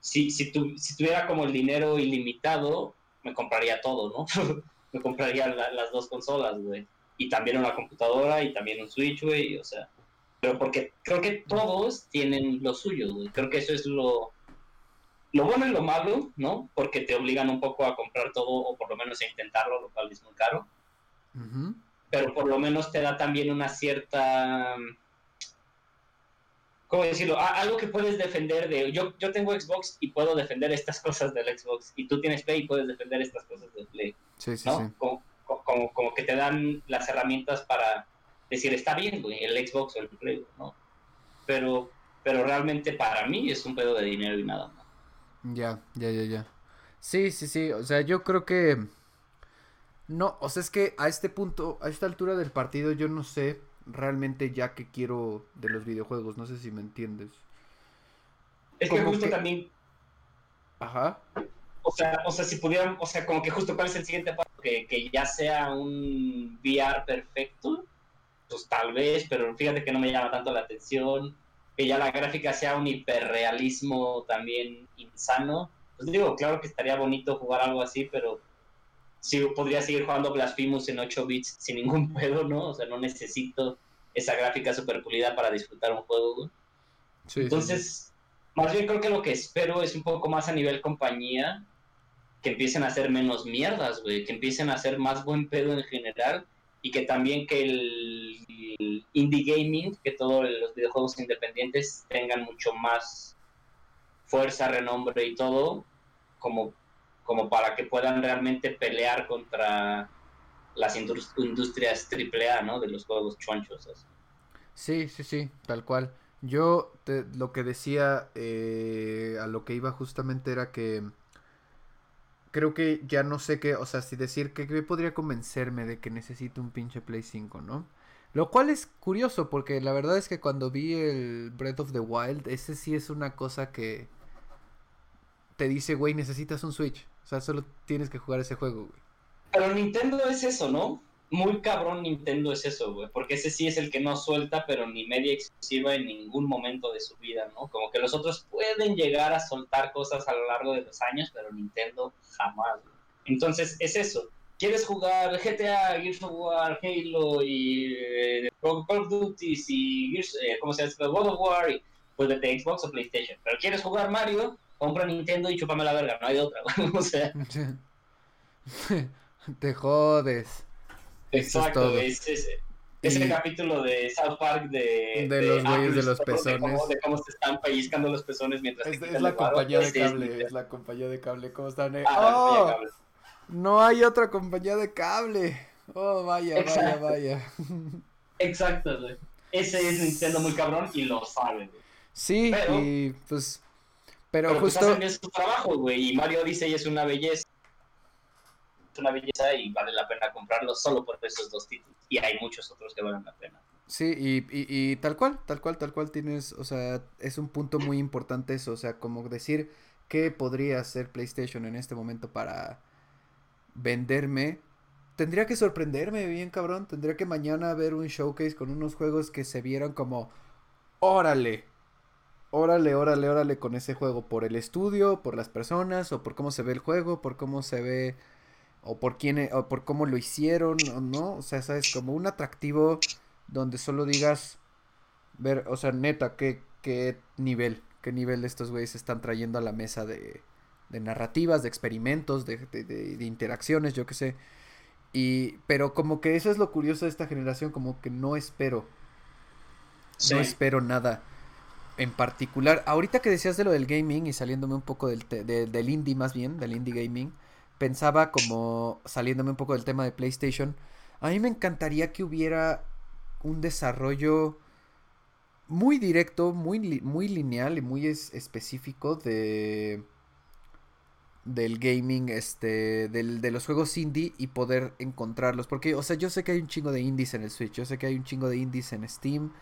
Si, si, tu, si tuviera como el dinero ilimitado, me compraría todo, ¿no? <laughs> me compraría las dos consolas, güey. Y también una computadora y también un Switch, güey, o sea. Pero porque creo que todos tienen lo suyo, güey. Creo que eso es lo, lo bueno y lo malo, ¿no? Porque te obligan un poco a comprar todo o por lo menos a intentarlo, lo cual es muy caro pero por lo menos te da también una cierta... ¿Cómo decirlo? algo que puedes defender de... Yo, yo tengo Xbox y puedo defender estas <laughs> cosas del Xbox. Y tú tienes Play y puedes defender estas cosas del Play. Sí, sí, ¿no? Sí. Como, como, como, que te dan las herramientas para decir, está bien, güey, el Xbox o el Play, ¿no? Pero, pero realmente para mí es un pedo de dinero y nada más. Ya, ya, ya, ya. Sí, sí, sí. O sea, yo creo que no, o sea, es que a este punto, a esta altura del partido, yo no sé realmente ya qué quiero de los videojuegos. No sé si me entiendes. Es que justo también. Ajá. O sea, o sea, si pudieran, o sea, como que justo cuál es el siguiente paso, que, que ya sea un VR perfecto, pues tal vez, pero fíjate que no me llama tanto la atención. Que ya la gráfica sea un hiperrealismo también insano. Pues digo, claro que estaría bonito jugar algo así, pero sí podría seguir jugando Blasphemous en 8 bits sin ningún <laughs> pedo, ¿no? O sea, no necesito esa gráfica super pulida para disfrutar un juego, Entonces, más bien creo que lo que espero es un poco más a nivel compañía, que empiecen a hacer menos mierdas, güey, que empiecen a hacer más buen pedo en general y que también que el, indie gaming, que todos los videojuegos independientes tengan mucho más fuerza, renombre y todo, como como para que puedan realmente pelear contra las industrias AAA, ¿no? De los juegos chonchos. Sí, sí, sí, tal cual. Yo lo que decía, eh, a lo que iba justamente era que creo que ya no sé qué, o sea, si decir que, podría convencerme de que necesito un pinche Play 5, ¿no? Lo cual es curioso porque la verdad es que cuando vi el Breath of the Wild, ese sí es una cosa que te dice, güey, necesitas un Switch. O sea, solo tienes que jugar ese juego, güey. Pero Nintendo es eso, ¿no? Muy cabrón Nintendo es eso, güey. Porque ese sí es el que no suelta, pero ni media exclusiva en ningún momento de su vida, ¿no? Como que los otros pueden llegar a soltar cosas a lo largo de los años, pero Nintendo jamás, güey. Entonces, es eso. ¿Quieres jugar GTA, Gears of War, Halo y eh, Call of Duty y eh, ¿cómo se llama? God of War y pues de Xbox o PlayStation. Pero quieres jugar Mario, compra Nintendo y chúpame la verga, no hay otra, <laughs> o sea. <laughs> Te jodes. Exacto, es, es, ese capítulo de South Park de... De, los güeyes de los pezones. De cómo, se están pellizcando los pezones mientras... Es, es la compañía de cable, es, la compañía de cable, ¿cómo están? Ah, ¡Oh! No hay otra compañía de cable. Oh, vaya, vaya, vaya. <laughs> Exacto, güey. Ese es Nintendo muy cabrón y lo sabe, güey. Sí, y pues pero, pues, justo. es su trabajo, güey. Y Mario Odyssey es una belleza. Una belleza y vale la pena comprarlo solo por esos dos títulos. Y hay muchos otros que valen la pena. Sí, y, y, tal cual, tal cual, tal cual tienes. O sea, es un punto muy importante eso. O sea, como decir qué podría hacer PlayStation en este momento para venderme tendría que sorprenderme bien cabrón. Tendría que mañana ver un showcase con unos juegos que se vieran como, órale, órale, órale, órale con ese juego. Por el estudio, por las personas, o por cómo se ve el juego, por cómo se ve. O por quién, e, o por cómo lo hicieron, o no, o sea, sabes, como un atractivo donde solo digas, ver, o sea, neta, qué, qué nivel, qué nivel estos güeyes están trayendo a la mesa de, de narrativas, de experimentos, de, de, de, interacciones, yo qué sé. Y, pero como que eso es lo curioso de esta generación, como que no espero, no espero nada en particular. Ahorita que decías de lo del gaming y saliéndome un poco del, del indie más bien, del indie gaming, pensaba como saliéndome un poco del tema de PlayStation, a mí me encantaría que hubiera un desarrollo muy directo, muy, muy lineal y muy específico de del gaming, este, del, de los juegos indie y poder encontrarlos. Porque, o sea, yo sé que hay un chingo de indies en el Switch, yo sé que hay un chingo de indies en Steam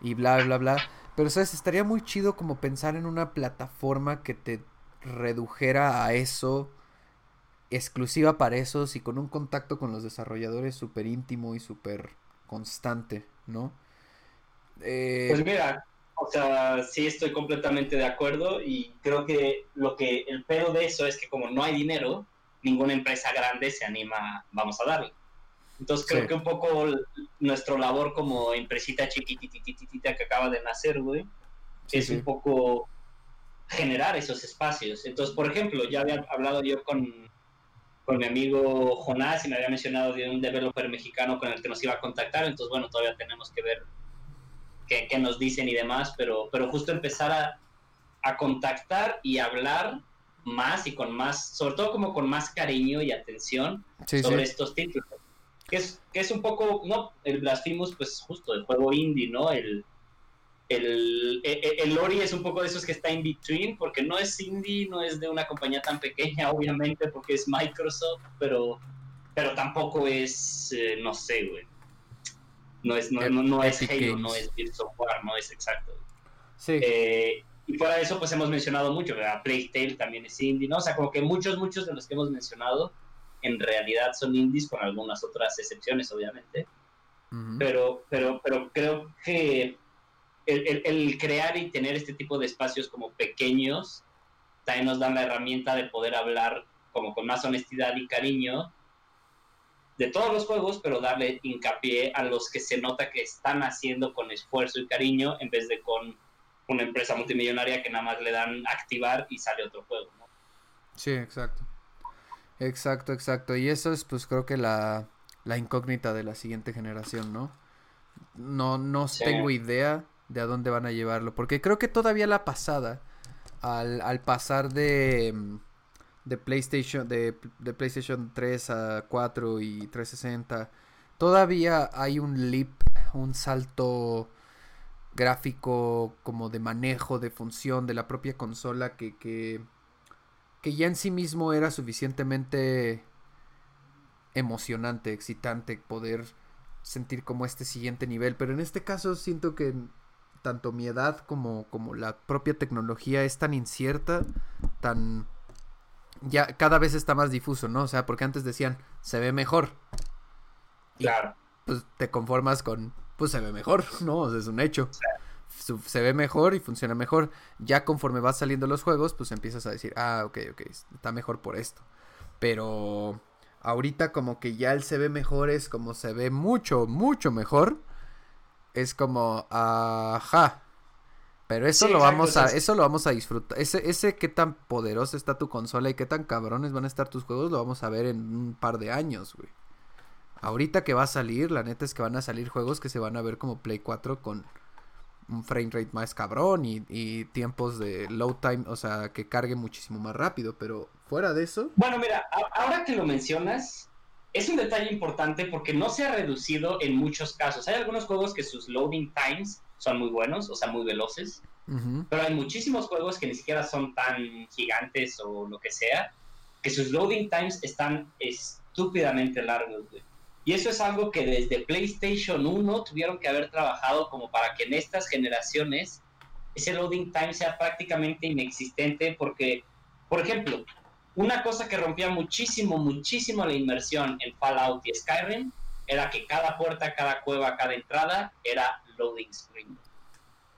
y bla, bla, bla. Pero, ¿sabes? Estaría muy chido como pensar en una plataforma que te redujera a eso exclusiva para esos y con un contacto con los desarrolladores súper íntimo y súper constante, ¿no? Eh, pues mira, o sea, sí estoy completamente de acuerdo y creo que lo que el peor de eso es que como no hay dinero, ninguna empresa grande se anima, vamos a darle. Entonces creo que un poco nuestro labor como empresita chiquitititita que acaba de nacer, güey, es un poco generar esos espacios. Entonces, por ejemplo, ya había hablado yo con con mi amigo Jonás y me había mencionado de un developer mexicano con el que nos iba a contactar, entonces bueno, todavía tenemos que ver qué, qué nos dicen y demás, pero, pero justo empezar a, a, contactar y hablar más y con más, sobre todo como con más cariño y atención sobre estos títulos. Que es, que es un poco, no, el Blasphemous, pues justo el juego indie, ¿no? El, el, e, e, el, Lori es un poco de esos que está in between, porque no es indie, no es de una compañía tan pequeña, obviamente, porque es Microsoft, pero, pero tampoco es, eh, no sé, güey. No es, no, no, es Halo, no es Build Software, no es exacto. Sí. Eh, y fuera de eso, pues hemos mencionado mucho, ¿verdad? Playtale también es indie, ¿no? O sea, como que muchos, muchos de los que hemos mencionado en realidad son indies, con algunas otras excepciones, obviamente. pero, pero, pero creo que el, crear y tener este tipo de espacios como pequeños también nos dan la herramienta de poder hablar como con más honestidad y cariño de todos los juegos, pero darle hincapié a los que se nota que están haciendo con esfuerzo y cariño en vez de con una empresa multimillonaria que nada más le dan activar y sale otro juego. ¿no? Sí, exacto. Exacto, exacto. Y eso es pues creo que la, la incógnita de la siguiente generación, ¿no? No, no tengo idea de a dónde van a llevarlo. Porque creo que todavía la pasada, al, al pasar de, mm, de PlayStation, de, de, PlayStation 3 a 4 y 360, todavía hay un leap, un salto gráfico como de manejo, de función de la propia consola que, que, que ya en sí mismo era suficientemente emocionante, excitante poder sentir como este siguiente nivel. Pero en este caso siento que tanto mi edad como, como la propia tecnología es tan incierta, tan... Ya cada vez está más difuso, ¿no? O sea, porque antes decían, se ve mejor. claro. Pues te conformas con, pues se ve mejor, <laughs> ¿no? O sea, es un hecho. Se ve mejor y funciona mejor. Ya conforme vas saliendo los juegos, pues empiezas a decir, ah, ok, ok, está mejor por esto. Pero ahorita como que ya el se ve mejor es como se ve mucho, mucho mejor es como, ajá. Pero eso lo vamos a, eso lo vamos a disfrutar. Ese, ese qué tan poderosa está tu consola y qué tan cabrones van a estar tus juegos, lo vamos a ver en un par de años, güey. Ahorita que va a salir, la neta es que van a salir juegos que se van a ver como Play 4 con un frame rate más cabrón y, y tiempos de low time, o sea, que cargue muchísimo más rápido, pero fuera de eso. Bueno, mira, ahora que lo mencionas, es un detalle importante porque no se ha reducido en muchos casos. Hay algunos juegos que sus loading times son muy buenos, o sea, muy veloces, pero hay muchísimos juegos que ni siquiera son tan gigantes o lo que sea, que sus loading times están estúpidamente largos, Y eso es algo que desde PlayStation 1 tuvieron que haber trabajado como para que en estas generaciones ese loading time sea prácticamente inexistente porque, por ejemplo, una cosa que rompía muchísimo, muchísimo la inmersión en Fallout y Skyrim era que cada puerta, cada cueva, cada entrada era loading screen.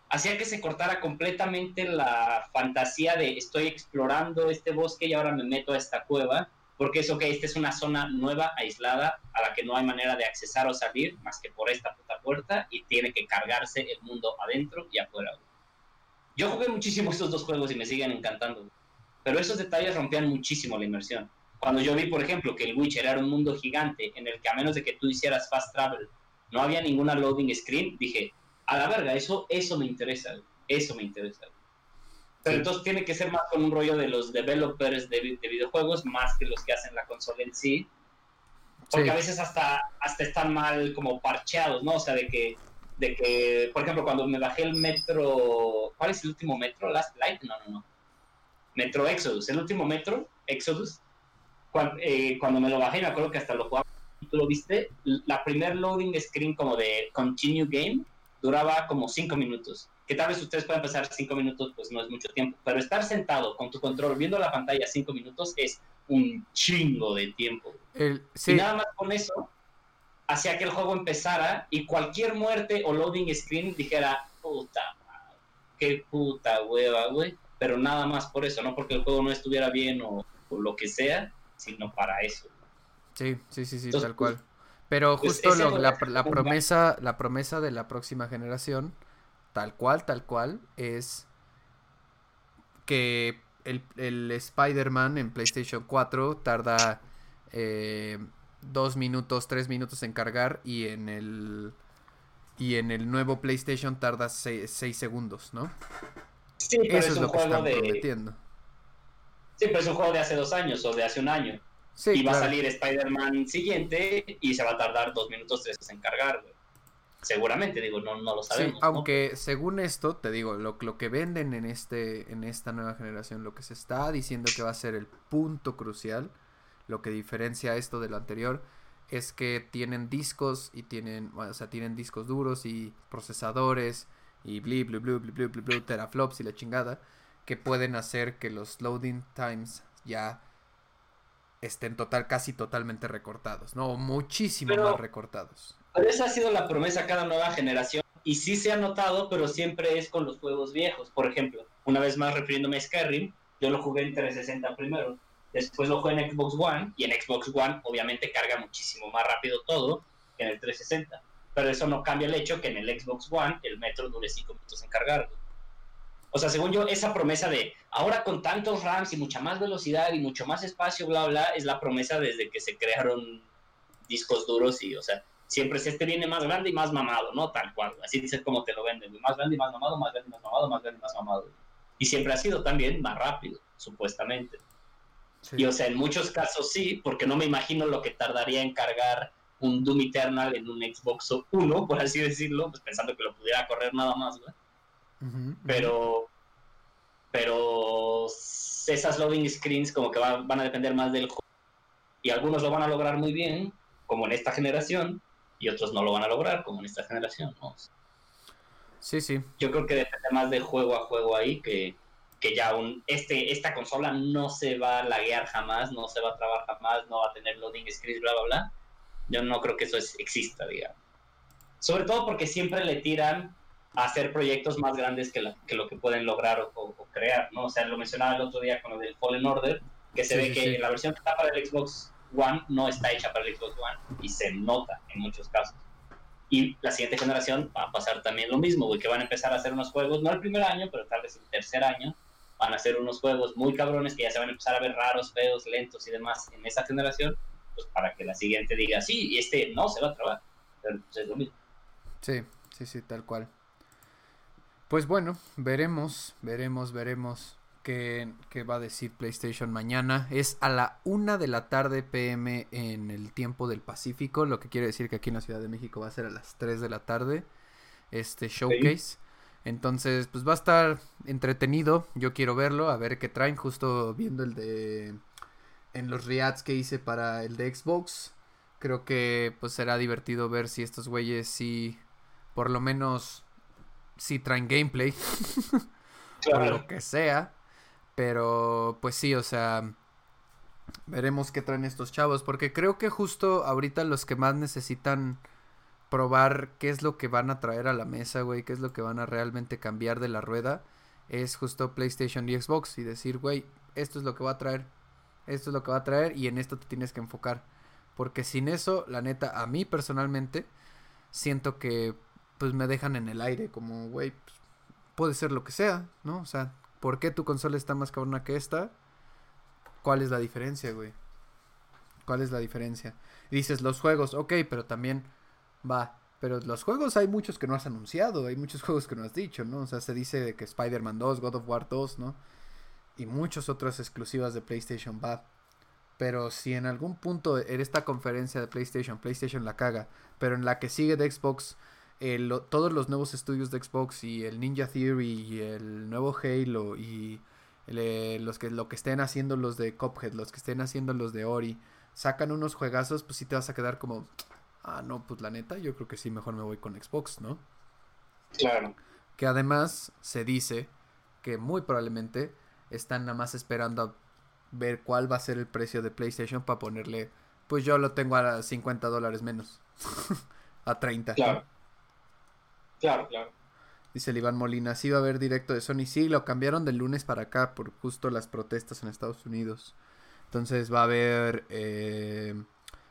Hacía que se cortara completamente la fantasía de estoy explorando este bosque y ahora me meto a esta cueva porque es, ok, esta es una zona nueva, aislada, a la que no hay manera de accesar o salir más que por esta puta puerta y tiene que cargarse el mundo adentro y afuera. Yo jugué muchísimo estos dos juegos y me siguen encantando, pero esos detalles rompían muchísimo la inmersión. Cuando yo vi, por ejemplo, que el Witcher era un mundo gigante en el que a menos de que tú hicieras fast travel, no había ninguna loading screen, dije, a la verga, eso, eso me interesa, eso me interesa. Pero entonces tiene que ser más con un rollo de los developers de, videojuegos, más que los que hacen la consola en sí. Porque a veces hasta, hasta están mal como parcheados, ¿no? O sea, de que, de que, por ejemplo, cuando me bajé el metro, ¿cuál es el último metro? Last Light, no, no, no. Metro Exodus, el último metro, Exodus, eh, cuando, me lo bajé, me acuerdo que hasta lo jugaba, tú lo viste, la primer loading screen como de Continue Game duraba como cinco minutos que tal vez ustedes puedan pasar cinco minutos, pues no es mucho tiempo, pero estar sentado con tu control viendo la pantalla cinco minutos es un chingo de tiempo. Y nada más con eso hacía que el juego empezara y cualquier muerte o loading screen dijera, puta, qué puta hueva, güey. Pero nada más por eso, no porque el juego no estuviera bien o, lo que sea, sino para eso. Sí, sí, sí, sí, tal cual. Pero pues, justo la, la promesa, la promesa de la próxima generación tal cual, tal cual, es que el, Spider-Man en PlayStation 4 tarda eh, dos minutos, tres minutos en cargar y en el y en el nuevo PlayStation tarda seis, segundos, ¿no? Sí, pero Eso es, que están prometiendo. Sí, pero es un juego de hace dos años o de hace un año. Sí, y va a salir Spider-Man siguiente y se va a tardar dos minutos, tres en cargar, güey. Seguramente, digo, no, no lo sabemos. aunque según esto, te digo, lo, lo que venden en, este, en esta nueva generación, lo que se está diciendo que va a ser el punto crucial, lo que diferencia esto de lo anterior, es que tienen discos y tienen, o sea, tienen discos duros y procesadores y bli, bli, bli, bli, bli, bli, teraflops y la chingada, que pueden hacer que los loading times ya estén total, casi totalmente recortados, ¿no? Muchísimo más recortados. Pero esa ha sido la promesa cada nueva generación y sí se ha notado, pero siempre es con los juegos viejos. Por ejemplo, una vez más refiriéndome a Skyrim, yo lo jugué en 360 primero, después lo jugué en Xbox One y en Xbox One obviamente carga muchísimo más rápido todo que en el 360. Pero eso no cambia el hecho que en el Xbox One el metro dure 5 minutos en cargarlo. O sea, según yo, esa promesa de ahora con tantos RAMs y mucha más velocidad y mucho más espacio, bla, bla, es la promesa desde que se crearon discos duros y, o sea, siempre si este viene más grande y más mamado, ¿no? Tal cual, así es como te lo venden, más grande y más mamado, más grande y más mamado, más grande y más mamado. Y siempre ha sido también más rápido, supuestamente. Y o sea, en muchos casos sí, porque no me imagino lo que tardaría en cargar un Doom Eternal en un Xbox One, por así decirlo, pues pensando que lo pudiera correr nada más, ¿verdad? Pero, pero esas loading screens como que van a depender más del juego. Y algunos lo van a lograr muy bien, como en esta generación, y otros no lo van a lograr, como en esta generación, ¿no? Sí, sí. Yo creo que depende más de juego a juego ahí que, que ya un, este, esta consola no se va a laguear jamás, no se va a trabar jamás, no va a tener loading screens, bla, bla, bla. Yo no creo que eso exista, digamos. Sobre todo porque siempre le tiran a hacer proyectos más grandes que, que lo que pueden lograr o, crear, ¿no? O sea, lo mencionaba el otro día con lo del Fallen Order, que se ve que la versión que está para el Xbox One no está hecha para el Xbox One y se nota en muchos casos. Y la siguiente generación va a pasar también lo mismo, güey, que van a empezar a hacer unos juegos, no el primer año, pero tal vez el tercer año, van a hacer unos juegos muy cabrones que ya se van a empezar a ver raros, feos, lentos y demás en esa generación, pues para que la siguiente diga, sí, y este no se va a trabar. Pero pues, es lo mismo. Sí, sí, sí, tal cual. Pues bueno, veremos, veremos, veremos que, va a decir PlayStation mañana. Es a la una de la tarde PM en el tiempo del Pacífico, lo que quiere decir que aquí en la Ciudad de México va a ser a las 3 de la tarde este showcase. Entonces, pues va a estar entretenido. Yo quiero verlo, a ver qué traen. Justo viendo el de. En los reacts que hice para el de Xbox. Creo que pues será divertido ver si estos güeyes sí. Por lo menos. Si traen gameplay. <laughs> o lo que sea. Pero pues sí, o sea, veremos qué traen estos chavos, porque creo que justo ahorita los que más necesitan probar qué es lo que van a traer a la mesa, güey, qué es lo que van a realmente cambiar de la rueda, es justo PlayStation y Xbox y decir, güey, esto es lo que va a traer. Esto es lo que va a traer y en esto te tienes que enfocar. Porque sin eso, la neta, a mí personalmente, siento que pues me dejan en el aire, como, güey, pues, puede ser lo que sea, ¿no? O sea, ¿por qué tu consola está más cabrona que esta? ¿Cuál es la diferencia, güey? ¿Cuál es la diferencia? dices, los juegos, ok, pero también va. Pero los juegos hay muchos que no has anunciado, hay muchos <laughs> juegos que no has dicho, ¿no? O sea, se dice que Spider-Man 2, God of War 2, ¿no? Y muchas otras exclusivas de PlayStation va. Pero si en algún punto en esta conferencia de PlayStation, PlayStation la caga, pero en la que sigue de Xbox, todos los nuevos estudios de Xbox y el Ninja Theory y el nuevo Halo y los que lo que estén haciendo los de Cuphead, los que estén haciendo los de Ori, sacan unos juegazos, pues sí te vas a quedar como, ah, no, pues la neta, yo creo que sí, mejor me voy con Xbox, ¿no? Claro. Que además se dice que muy probablemente están nada más esperando a ver cuál va a ser el precio de PlayStation para ponerle, pues yo lo tengo a 50 dólares menos, <laughs> a 30. Claro. Claro, claro. Dice el Iván Molina, sí va a haber directo de Sony. Sí, lo cambiaron del lunes para acá por justo las protestas en Estados Unidos. Entonces va a haber eh,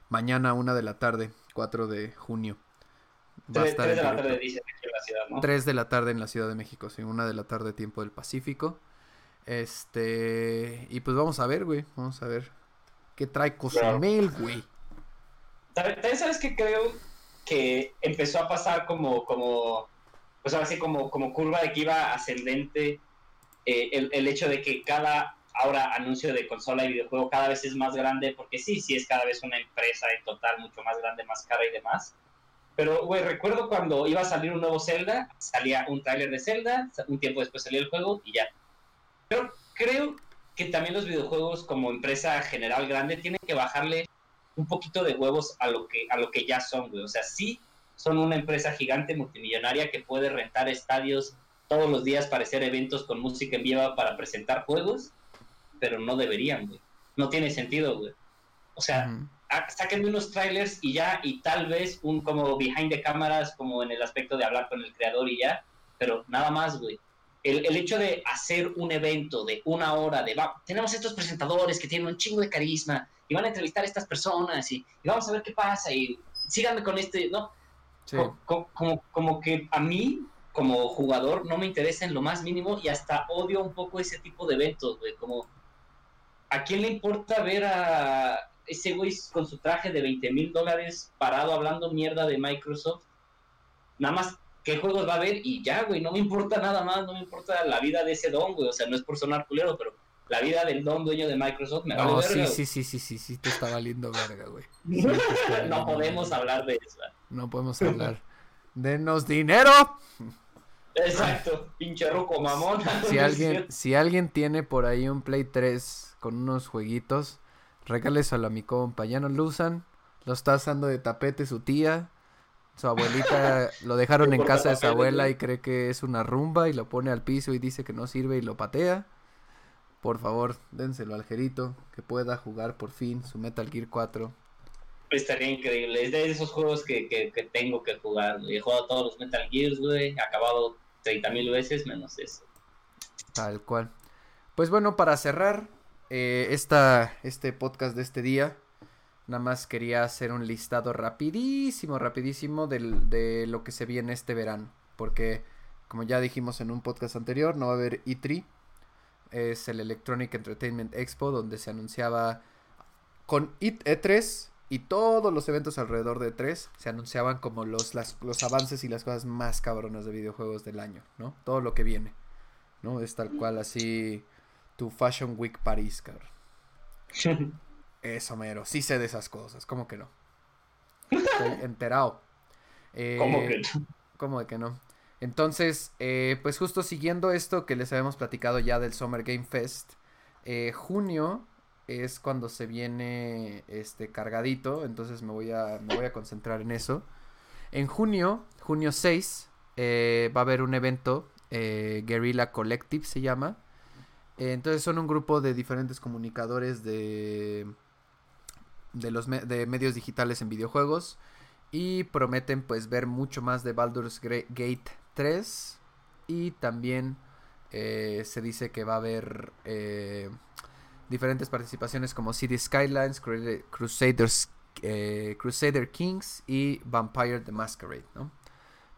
mañana una de la tarde, 4 de junio. Va 3, de la tarde dice en la ciudad, ¿no? 3 de la tarde en la Ciudad de México, sí, una de la tarde tiempo del Pacífico. Este, y pues vamos a ver, güey, vamos a ver qué trae Cozumel, güey. También sabes que creo que empezó a pasar como, como, pues ahora sí, como, como curva de que iba ascendente eh, el, el hecho de que cada ahora anuncio de consola y videojuego cada vez es más grande, porque sí, sí es cada vez una empresa en total mucho más grande, más cara y demás. Pero, güey, recuerdo cuando iba a salir un nuevo Zelda, salía un tráiler de Zelda, un tiempo después salía el juego y ya. Pero creo que también los videojuegos como empresa general grande tienen que bajarle un poquito de huevos a lo que, a lo que ya son, güey. O sea, sí son una empresa gigante multimillonaria que puede rentar estadios todos los días para hacer eventos con música en vivo para presentar juegos, pero no deberían, güey. No tiene sentido, güey. O sea, saquen unos trailers y ya, y tal vez un como behind the cameras, como en el aspecto de hablar con el creador y ya, pero nada más, güey. El, el, hecho de hacer un evento de una hora, de va, tenemos estos presentadores que tienen un chingo de carisma y van a entrevistar a estas personas y, vamos a ver qué pasa y síganme con este, ¿no? Como, como, como, que a mí, como jugador, no me interesa en lo más mínimo y hasta odio un poco ese tipo de eventos, güey, como ¿a quién le importa ver a ese güey con su traje de 20 mil dólares parado hablando mierda de Microsoft? Nada más qué juegos va a haber y ya, güey, no me importa nada más, no me importa la vida de ese don, güey, o sea, no es por sonar culero, pero la vida del don dueño de Microsoft me vale verga. Sí, sí, sí, sí, sí, te está valiendo verga, güey. <laughs> no podemos hablar de eso. No podemos hablar. Denos dinero. Exacto, pinche roco mamón. Si <laughs> alguien, si alguien tiene por ahí un Play 3 con unos jueguitos. Regáleselo a mi compa. Ya no lo usan. Lo está usando de tapete su tía. Su abuelita lo dejaron en casa de su abuela y cree que es una rumba y lo pone al piso y dice que no sirve y lo patea. Por favor, dénselo al Jerito que pueda jugar por fin su Metal Gear 4. Estaría increíble. Es de esos juegos que, que, tengo que jugar. He jugado todos los Metal Gears, güey. He acabado 30 mil veces menos eso. Tal cual. Pues bueno, para cerrar, eh, esta, este podcast de este día. Nada más quería hacer un listado rapidísimo, rapidísimo de lo que se viene este verano. Porque, como ya dijimos en un podcast anterior, no va a haber E3. Es el Electronic Entertainment Expo, donde se anunciaba con E3 y todos los eventos alrededor de E3 se anunciaban como los, los avances y las cosas más cabronas de videojuegos del año, ¿no? Todo lo que viene, ¿no? Es tal cual así tu Fashion Week París, cabrón. <laughs> Eso, mero. Sí sé de esas cosas. ¿Cómo que no? Estoy <laughs> enterado. Eh, ¿Cómo que no? ¿Cómo de que no? Entonces, eh, pues justo siguiendo esto que les habíamos platicado ya del Summer Game Fest, eh, junio es cuando se viene este cargadito, entonces me voy a, me voy a concentrar en eso. En junio, junio 6, va a haber un evento, Guerrilla Collective se llama, entonces son un grupo de diferentes comunicadores de, de los de medios digitales en videojuegos y prometen pues ver mucho más de Baldur's Gate 3 y también eh, se dice que va a haber eh, diferentes participaciones como City Skylines, Crusaders, eh, Crusader Kings y Vampire the Masquerade, ¿no?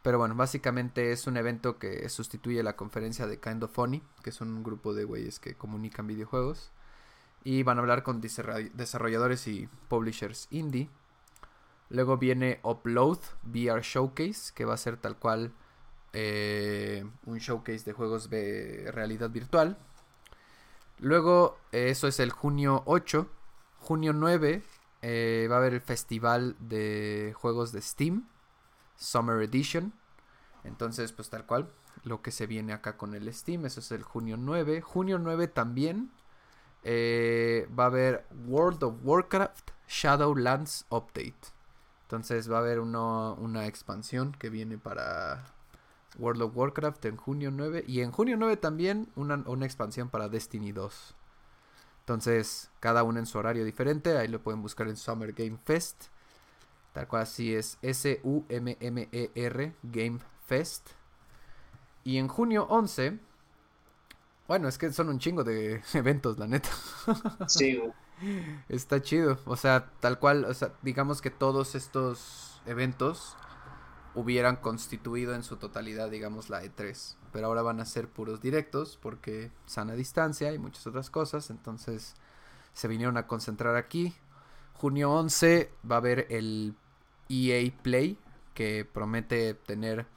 Pero bueno, básicamente es un evento que sustituye la conferencia de Kind of Funny, que son un grupo de güeyes que comunican videojuegos. Y van a hablar con desarrolladores y publishers indie. Luego viene Upload VR Showcase, que va a ser tal cual eh, un showcase de juegos de realidad virtual. Luego, eso es el junio 8. Junio 9 eh, va a haber el festival de juegos de Steam, Summer Edition. Entonces, pues tal cual, lo que se viene acá con el Steam, eso es el junio 9. Junio 9 también va a haber World of Warcraft Shadowlands Update. Entonces va a haber una expansión que viene para World of Warcraft en junio 9. Y en junio 9 también una, expansión para Destiny 2. Entonces, cada uno en su horario diferente. Ahí lo pueden buscar en Summer Game Fest. Tal cual así es S-U-M-M-E-R Game Fest. Y en junio 11. Bueno, es que son un chingo de <laughs> eventos, la neta. <laughs> Sí, Está chido. O sea, tal cual, o sea, digamos que todos estos eventos hubieran constituido en su totalidad, digamos, la E3. Pero ahora van a ser puros directos porque sana distancia y muchas otras cosas. Entonces se vinieron a concentrar aquí. Junio 11 va a haber el EA Play que promete tener...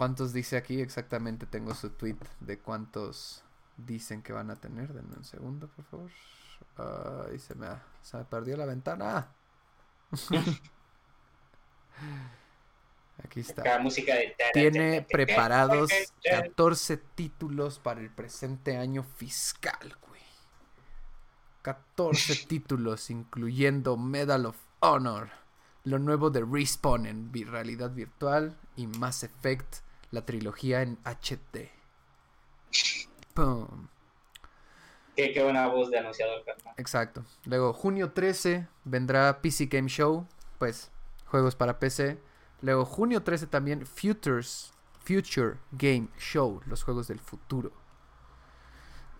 ¿Cuántos dice aquí? Exactamente tengo su tweet de cuántos dicen que van a tener. Denme un segundo, por favor. Ay, se me, se me perdió la ventana. <laughs> Aquí está. música Tiene preparados 14 títulos para el presente año fiscal, güey. 14 <laughs> títulos, incluyendo Medal of Honor, lo nuevo de Respawn en realidad virtual y Mass Effect, la trilogía en HD. Pum. Qué, buena voz de anunciador, Exacto. Luego, junio 13 vendrá PC Game Show, pues juegos para PC. Luego, junio 13 también, Futures, Future Game Show, los juegos del futuro.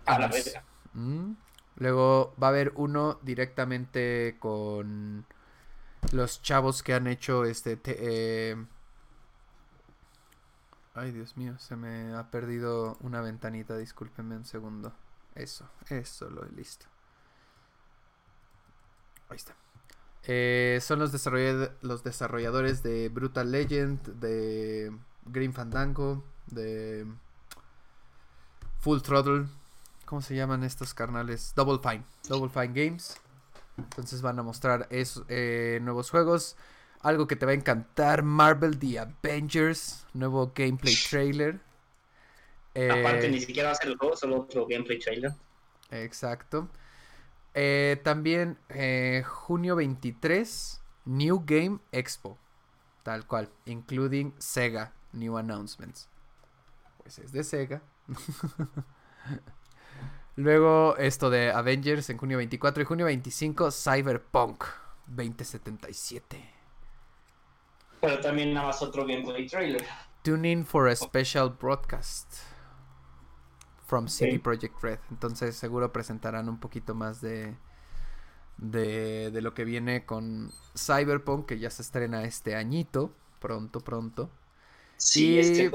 A la vez. Mm. Luego va a haber uno directamente con los chavos que han hecho este... Eh, ay, Dios mío, se me ha perdido una ventanita, discúlpenme un segundo. Eso, eso lo he listo. Ahí está. Eh, son los, los desarrolladores de Brutal Legend, de Green Fandango, de Full Throttle. ¿Cómo se llaman estos carnales? Double Fine. Double Fine Games. Entonces van a mostrar eh, nuevos juegos. Algo que te va a encantar, Marvel The Avengers, nuevo gameplay trailer. Aparte, eh, ni siquiera va a ser el juego, solo otro gameplay trailer. Exacto. Eh, también eh, junio 23, New Game Expo. Tal cual, including Sega New Announcements. Pues es de Sega. <laughs> Luego esto de Avengers en junio 24 y junio 25, Cyberpunk 2077. Pero también nada más otro gameplay trailer. Tune in for a special broadcast from City Project Red. Entonces seguro presentarán un poquito más de, de, lo que viene con Cyberpunk, que ya se estrena este añito, pronto, pronto. Sí, este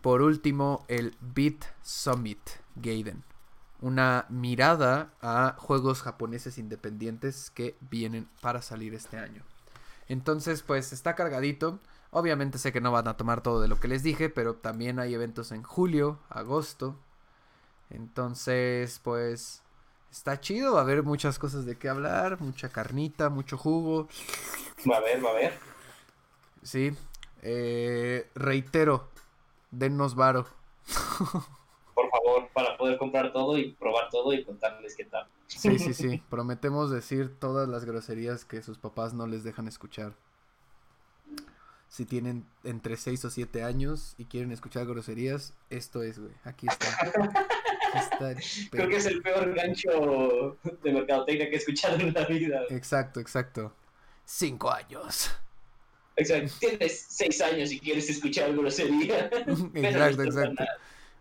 Por último, el Beat Summit Gaiden. Una mirada a juegos japoneses independientes que vienen para salir este año. Entonces, pues está cargadito. Obviamente sé que no van a tomar todo de lo que les dije, pero también hay eventos en julio, agosto. Entonces, pues está chido, va a haber muchas cosas de qué hablar, mucha carnita, mucho jugo. Va a haber, va a haber. Sí. Eh, reitero, dennos varo. <laughs> Favor, para poder comprar todo y probar todo y contarles qué tal. Sí, sí, <laughs> sí. Prometemos decir todas las groserías que sus papás no les dejan escuchar si tienen entre 6 o 7 años y quieren escuchar groserías, esto es, güey. Aquí está. <laughs> Creo que es el peor gancho de mercadotecnia que he escuchado en la vida. Exacto, exacto. 5 años. Exacto. Tienes 6 años y quieres escuchar grosería. <laughs> exacto, exacto.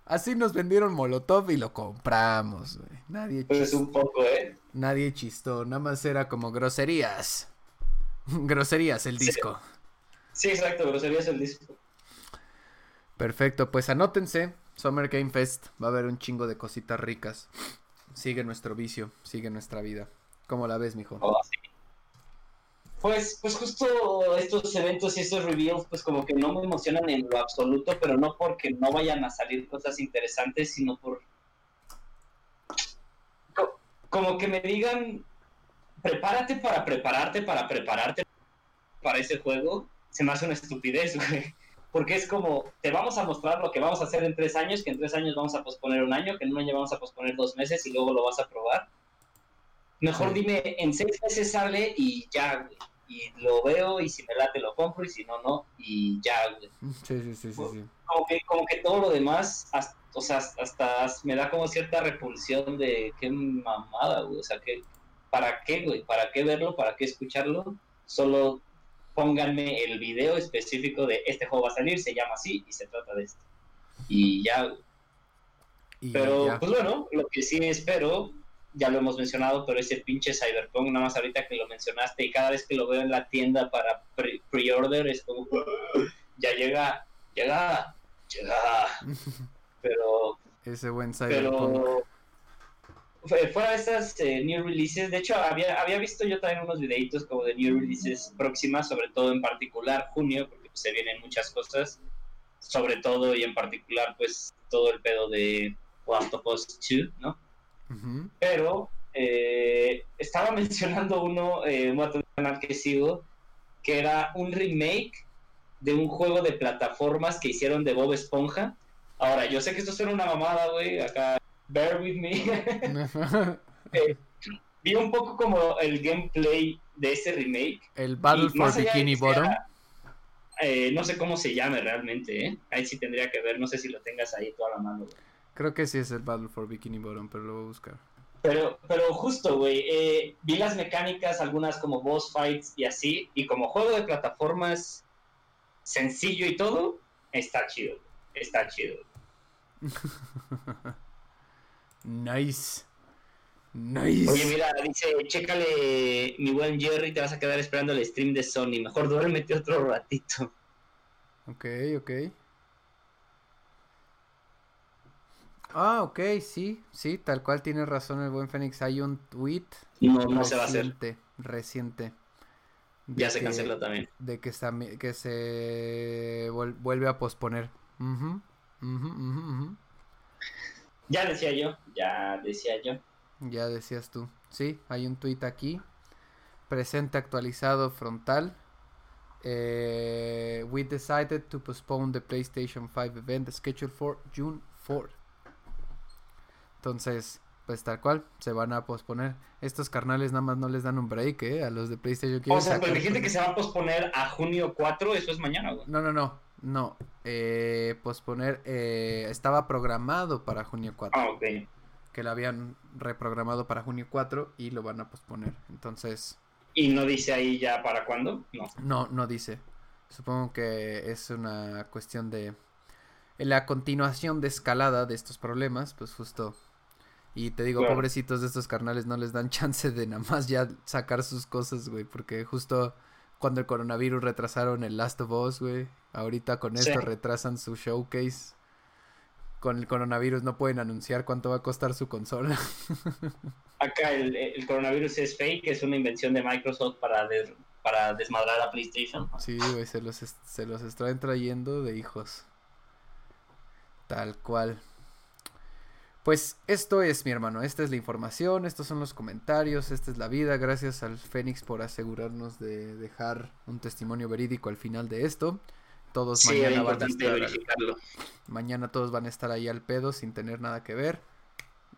Así nos vendieron Molotov y lo compramos, güey. Nadie Pues un poco, ¿eh? Nadie chistó, nada más era como groserías. <laughs> groserías el Sí. disco. Sí, exacto, groserías el disco. Perfecto, pues anótense. Summer Game Fest. Va a haber un chingo de cositas ricas. Sigue nuestro vicio, sigue nuestra vida. ¿Cómo la ves, mijo? Oh, sí. Pues, pues justo estos eventos y estos reveals, pues como que no me emocionan en lo absoluto, pero no porque no vayan a salir cosas interesantes, sino por co- como que me digan, prepárate para prepararte, para prepararte para ese juego, se me hace una estupidez, <laughs> güey. Porque es como, te vamos a mostrar lo que vamos a hacer en tres años, que en tres años vamos a posponer un año, que en un año vamos a posponer dos meses y luego lo vas a probar. Mejor Sí. dime, en seis meses sale y ya, güey. Y lo veo y si me late lo compro y si no, no. Y ya, güey. Sí, sí, sí, sí, sí. Como que, como que todo lo demás, hasta, o sea, hasta me da como cierta repulsión de qué mamada, güey. O sea, que, ¿para qué, güey? ¿Para qué verlo? ¿Para qué escucharlo? Solo pónganme el video específico de este juego va a salir, se llama así y se trata de esto. Y ya, güey. Y Pero, ya. pues bueno, lo que sí espero, ya lo hemos mencionado, pero ese pinche Cyberpunk, nada más ahorita que lo mencionaste, y cada vez que lo veo en la tienda para pre- pre-order, es como, <laughs> ya llega, llega, llega. <laughs> Pero, Ese buen Cyberpunk. pero, fue- fuera de estas eh, new releases, de hecho, había, había visto yo también unos videitos como de new releases próximas, sobre todo en particular junio, porque pues, se vienen muchas cosas, sobre todo y en particular, pues, todo el pedo de Last of Us 2, ¿no? Pero eh, estaba <laughs> mencionando uno, eh, un canal que sigo, que era un remake de un juego de plataformas que hicieron de Bob Esponja. Ahora, yo sé que esto suena una mamada, güey, acá, bear with me. <laughs> Vi un poco como el gameplay de ese remake. el Battle for Bikini sea, Bottom. eh, no sé cómo se llame realmente, ¿eh? Ahí sí tendría que ver, no sé si lo tengas ahí toda la mano, güey. Creo que sí es el Battle for Bikini Bottom, pero lo voy a buscar. Pero, pero justo, güey, eh, vi las mecánicas, algunas como boss fights y así, y como juego de plataformas sencillo y todo, está chido, está chido. <laughs> Nice. Nice. Oye, mira, dice, chécale, mi buen Jerry, te vas a quedar esperando el stream de Sony, mejor duérmete otro ratito. Ok, ok. Ah, ok, sí, sí, tal cual tiene razón el buen Fénix. Hay un tweet No, no se va a hacer, reciente, reciente. ya se que- canceló también. De que, que se vuel- vuelve a posponer. Ya decía yo, ya decía yo. Ya decías tú. Sí, hay un tweet aquí. Presente actualizado frontal. Eh, we decided to postpone the PlayStation 5 event scheduled for June 4. Entonces, pues tal cual, se van a posponer. Estos carnales nada más no les dan un break, ¿eh? A los de PlayStation. O sea, pero gente que se va a posponer a junio 4, eso es mañana, güey. No, no, no, no. Eh, posponer, eh, estaba programado para junio 4. Ah, ok. que lo habían reprogramado para junio 4 y lo van a posponer. Entonces, ¿Y no dice ahí ya para cuándo? No. no, no dice. Supongo que es una cuestión de en la continuación de escalada de estos problemas, pues justo. Y te digo, Claro. pobrecitos de estos carnales no les dan <laughs> chance de nada más ya sacar sus cosas, güey, porque justo cuando el coronavirus retrasaron el Last of Us, güey, ahorita con Sí. esto retrasan su showcase. Con el coronavirus no pueden anunciar cuánto va a costar su consola. <laughs> Acá el, el coronavirus es fake, es una invención de Microsoft para, des- para desmadrar a PlayStation. Sí, güey, se los, se los están trayendo de hijos. Tal cual. Pues esto es, mi hermano, esta es la información, estos son los comentarios, esta es la vida. Gracias al Fénix por asegurarnos de dejar un testimonio verídico al final de esto. Todos Sí, mañana van a estar, verificarlo. mañana todos van a estar ahí al pedo sin tener nada que ver.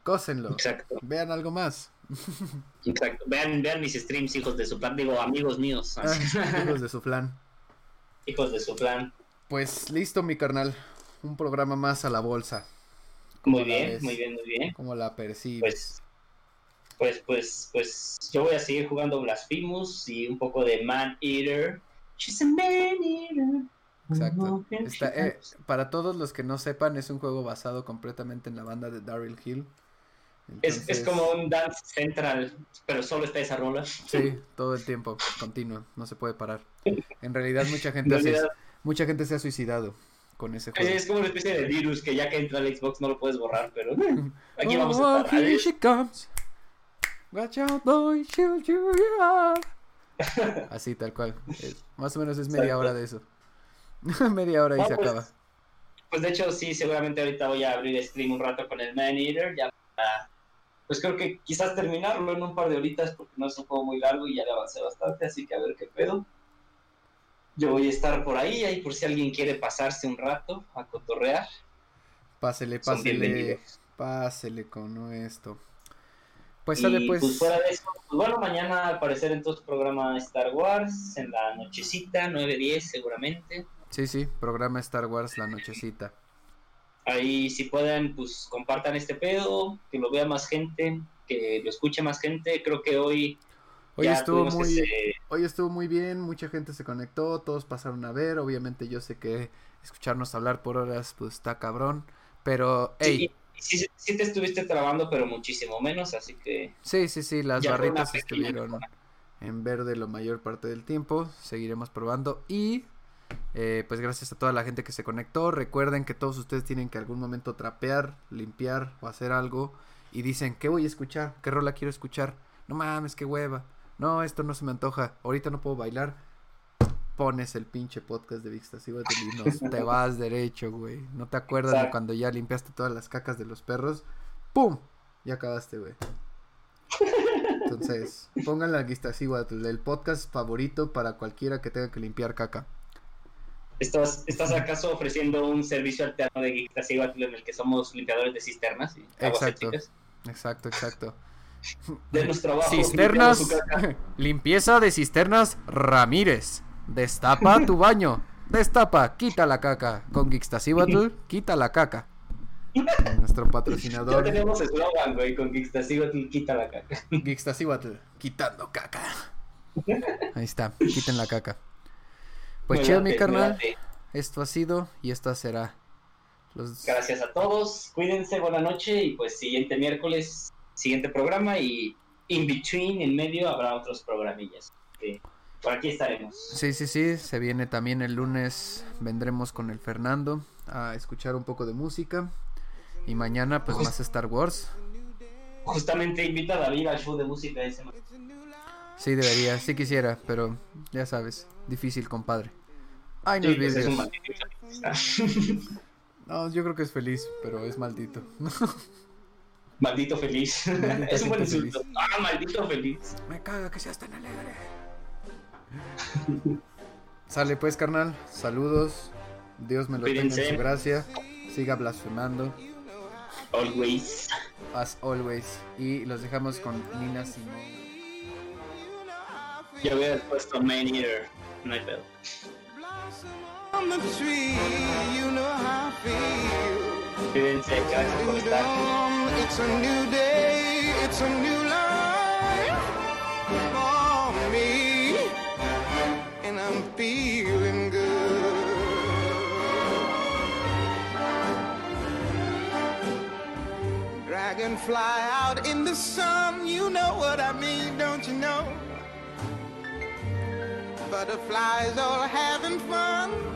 Gócenlo. Exacto, Vean algo más. <laughs> exacto. Vean, vean mis streams, hijos de su plan. Digo, amigos míos. Ah, hijos de su flan. <laughs> hijos de su plan. Pues listo, mi carnal. Un programa más a la bolsa. Muy ¿Cómo la bien, ves? muy bien, muy bien. ¿Cómo la percibes? Pues, pues, pues, pues, yo voy a seguir jugando Blasphemous y un poco de Man Eater. She's a Man Eater. Exacto. Está, eh, para todos los que no sepan, es un juego basado completamente en la banda de Daryl Hill. Es, es, como un Dance Central, pero solo está esa rola. Sí, todo el tiempo, continuo, no se puede parar. En realidad mucha gente, mucha gente se ha suicidado con ese juego. Es como una especie de virus que ya que entra al Xbox no lo puedes borrar, pero <laughs> <laughs> aquí vamos a estar. Oh, here she comes. Watch out, boy, she'll you <laughs> Así, tal cual. más o menos es media hora de eso. media hora y se pues, acaba. Pues de hecho, sí, seguramente ahorita voy a abrir stream un rato con el Man Eater, ya pues creo que quizás terminarlo en un par de horitas porque no es un juego muy largo y ya le avancé bastante, así que a ver qué pedo. Yo voy a estar por ahí, ahí por si alguien quiere pasarse un rato a cotorrear. Pásele, pásele, pásele con esto. Pues sale pues. pues fuera de eso, pues bueno, mañana al parecer en tu programa Star Wars, en la nochecita, 9-10 seguramente. Sí, sí, programa Star Wars la nochecita. Ahí si pueden, pues compartan este pedo, que lo vea más gente, que lo escuche más gente. Creo que hoy... Hoy estuvo muy, hoy estuvo muy bien, mucha gente se conectó, todos pasaron a ver, obviamente yo sé que escucharnos hablar por horas pues está cabrón, pero hey, sí, sí, te estuviste trabando, pero muchísimo menos, así que... Sí, sí, sí, las barritas estuvieron en verde la mayor parte del tiempo, seguiremos probando y eh, pues gracias a toda la gente que se conectó. Recuerden que todos ustedes tienen que algún momento trapear, limpiar o hacer algo. Y dicen, ¿qué voy a escuchar? ¿Qué rola quiero escuchar? No mames, qué hueva. No, esto no se me antoja. Ahorita no puedo bailar. Pones el pinche podcast de Vixtas y <laughs> te vas derecho, güey. ¿No te acuerdas de cuando ya limpiaste todas las cacas de los perros? ¡Pum! Ya acabaste, güey. Entonces, <laughs> pongan la Guistacíhuatl, el podcast favorito para cualquiera que tenga que limpiar caca. ¿Estás, ¿Estás acaso ofreciendo un servicio alterno de Geek en el que somos limpiadores de cisternas y exacto, exacto, exacto. De nuestro trabajo. Cisternas, <laughs> limpieza de cisternas Ramírez. Destapa tu baño. Destapa, quita la caca. Con Gixtasibatl, <laughs> quita la caca. <laughs> Nuestro patrocinador. Ya tenemos eslogan, güey, con Gixtasibatl, quita la caca. Gixtasibatl, quitando caca. Ahí está, quiten la caca. Pues chido, mi carnal. Esto ha sido y esto será. Gracias a todos. Cuídense, buena noche. Y pues siguiente miércoles, siguiente programa. Y in between, en medio, habrá otros programillas. por aquí estaremos. Sí, sí, sí. Se viene también el lunes. Vendremos con el Fernando a escuchar un poco de música. Y mañana, pues más Star Wars. Justamente invita a David al show de música ese. Sí, debería, sí quisiera, pero ya sabes, difícil, compadre. Ay, no sí, pues <laughs> no, yo creo que es feliz, pero es maldito. <laughs> Maldito feliz. <laughs> es un buen insulto. Ah, maldito feliz. Me caga que seas tan alegre. <laughs> Sale pues, carnal. Saludos. Dios me lo tenga en su gracia. Siga blasfemando. Always. As always. Y los dejamos con Nina Simón. Yo hubiera puesto Man Eater, no hay pedo. Cuídense, gracias por estar. It's a new day, it's a new life for me, and I'm feeling good. Dragonfly out in the sun, you know what I mean, don't you know? butterflies all having fun.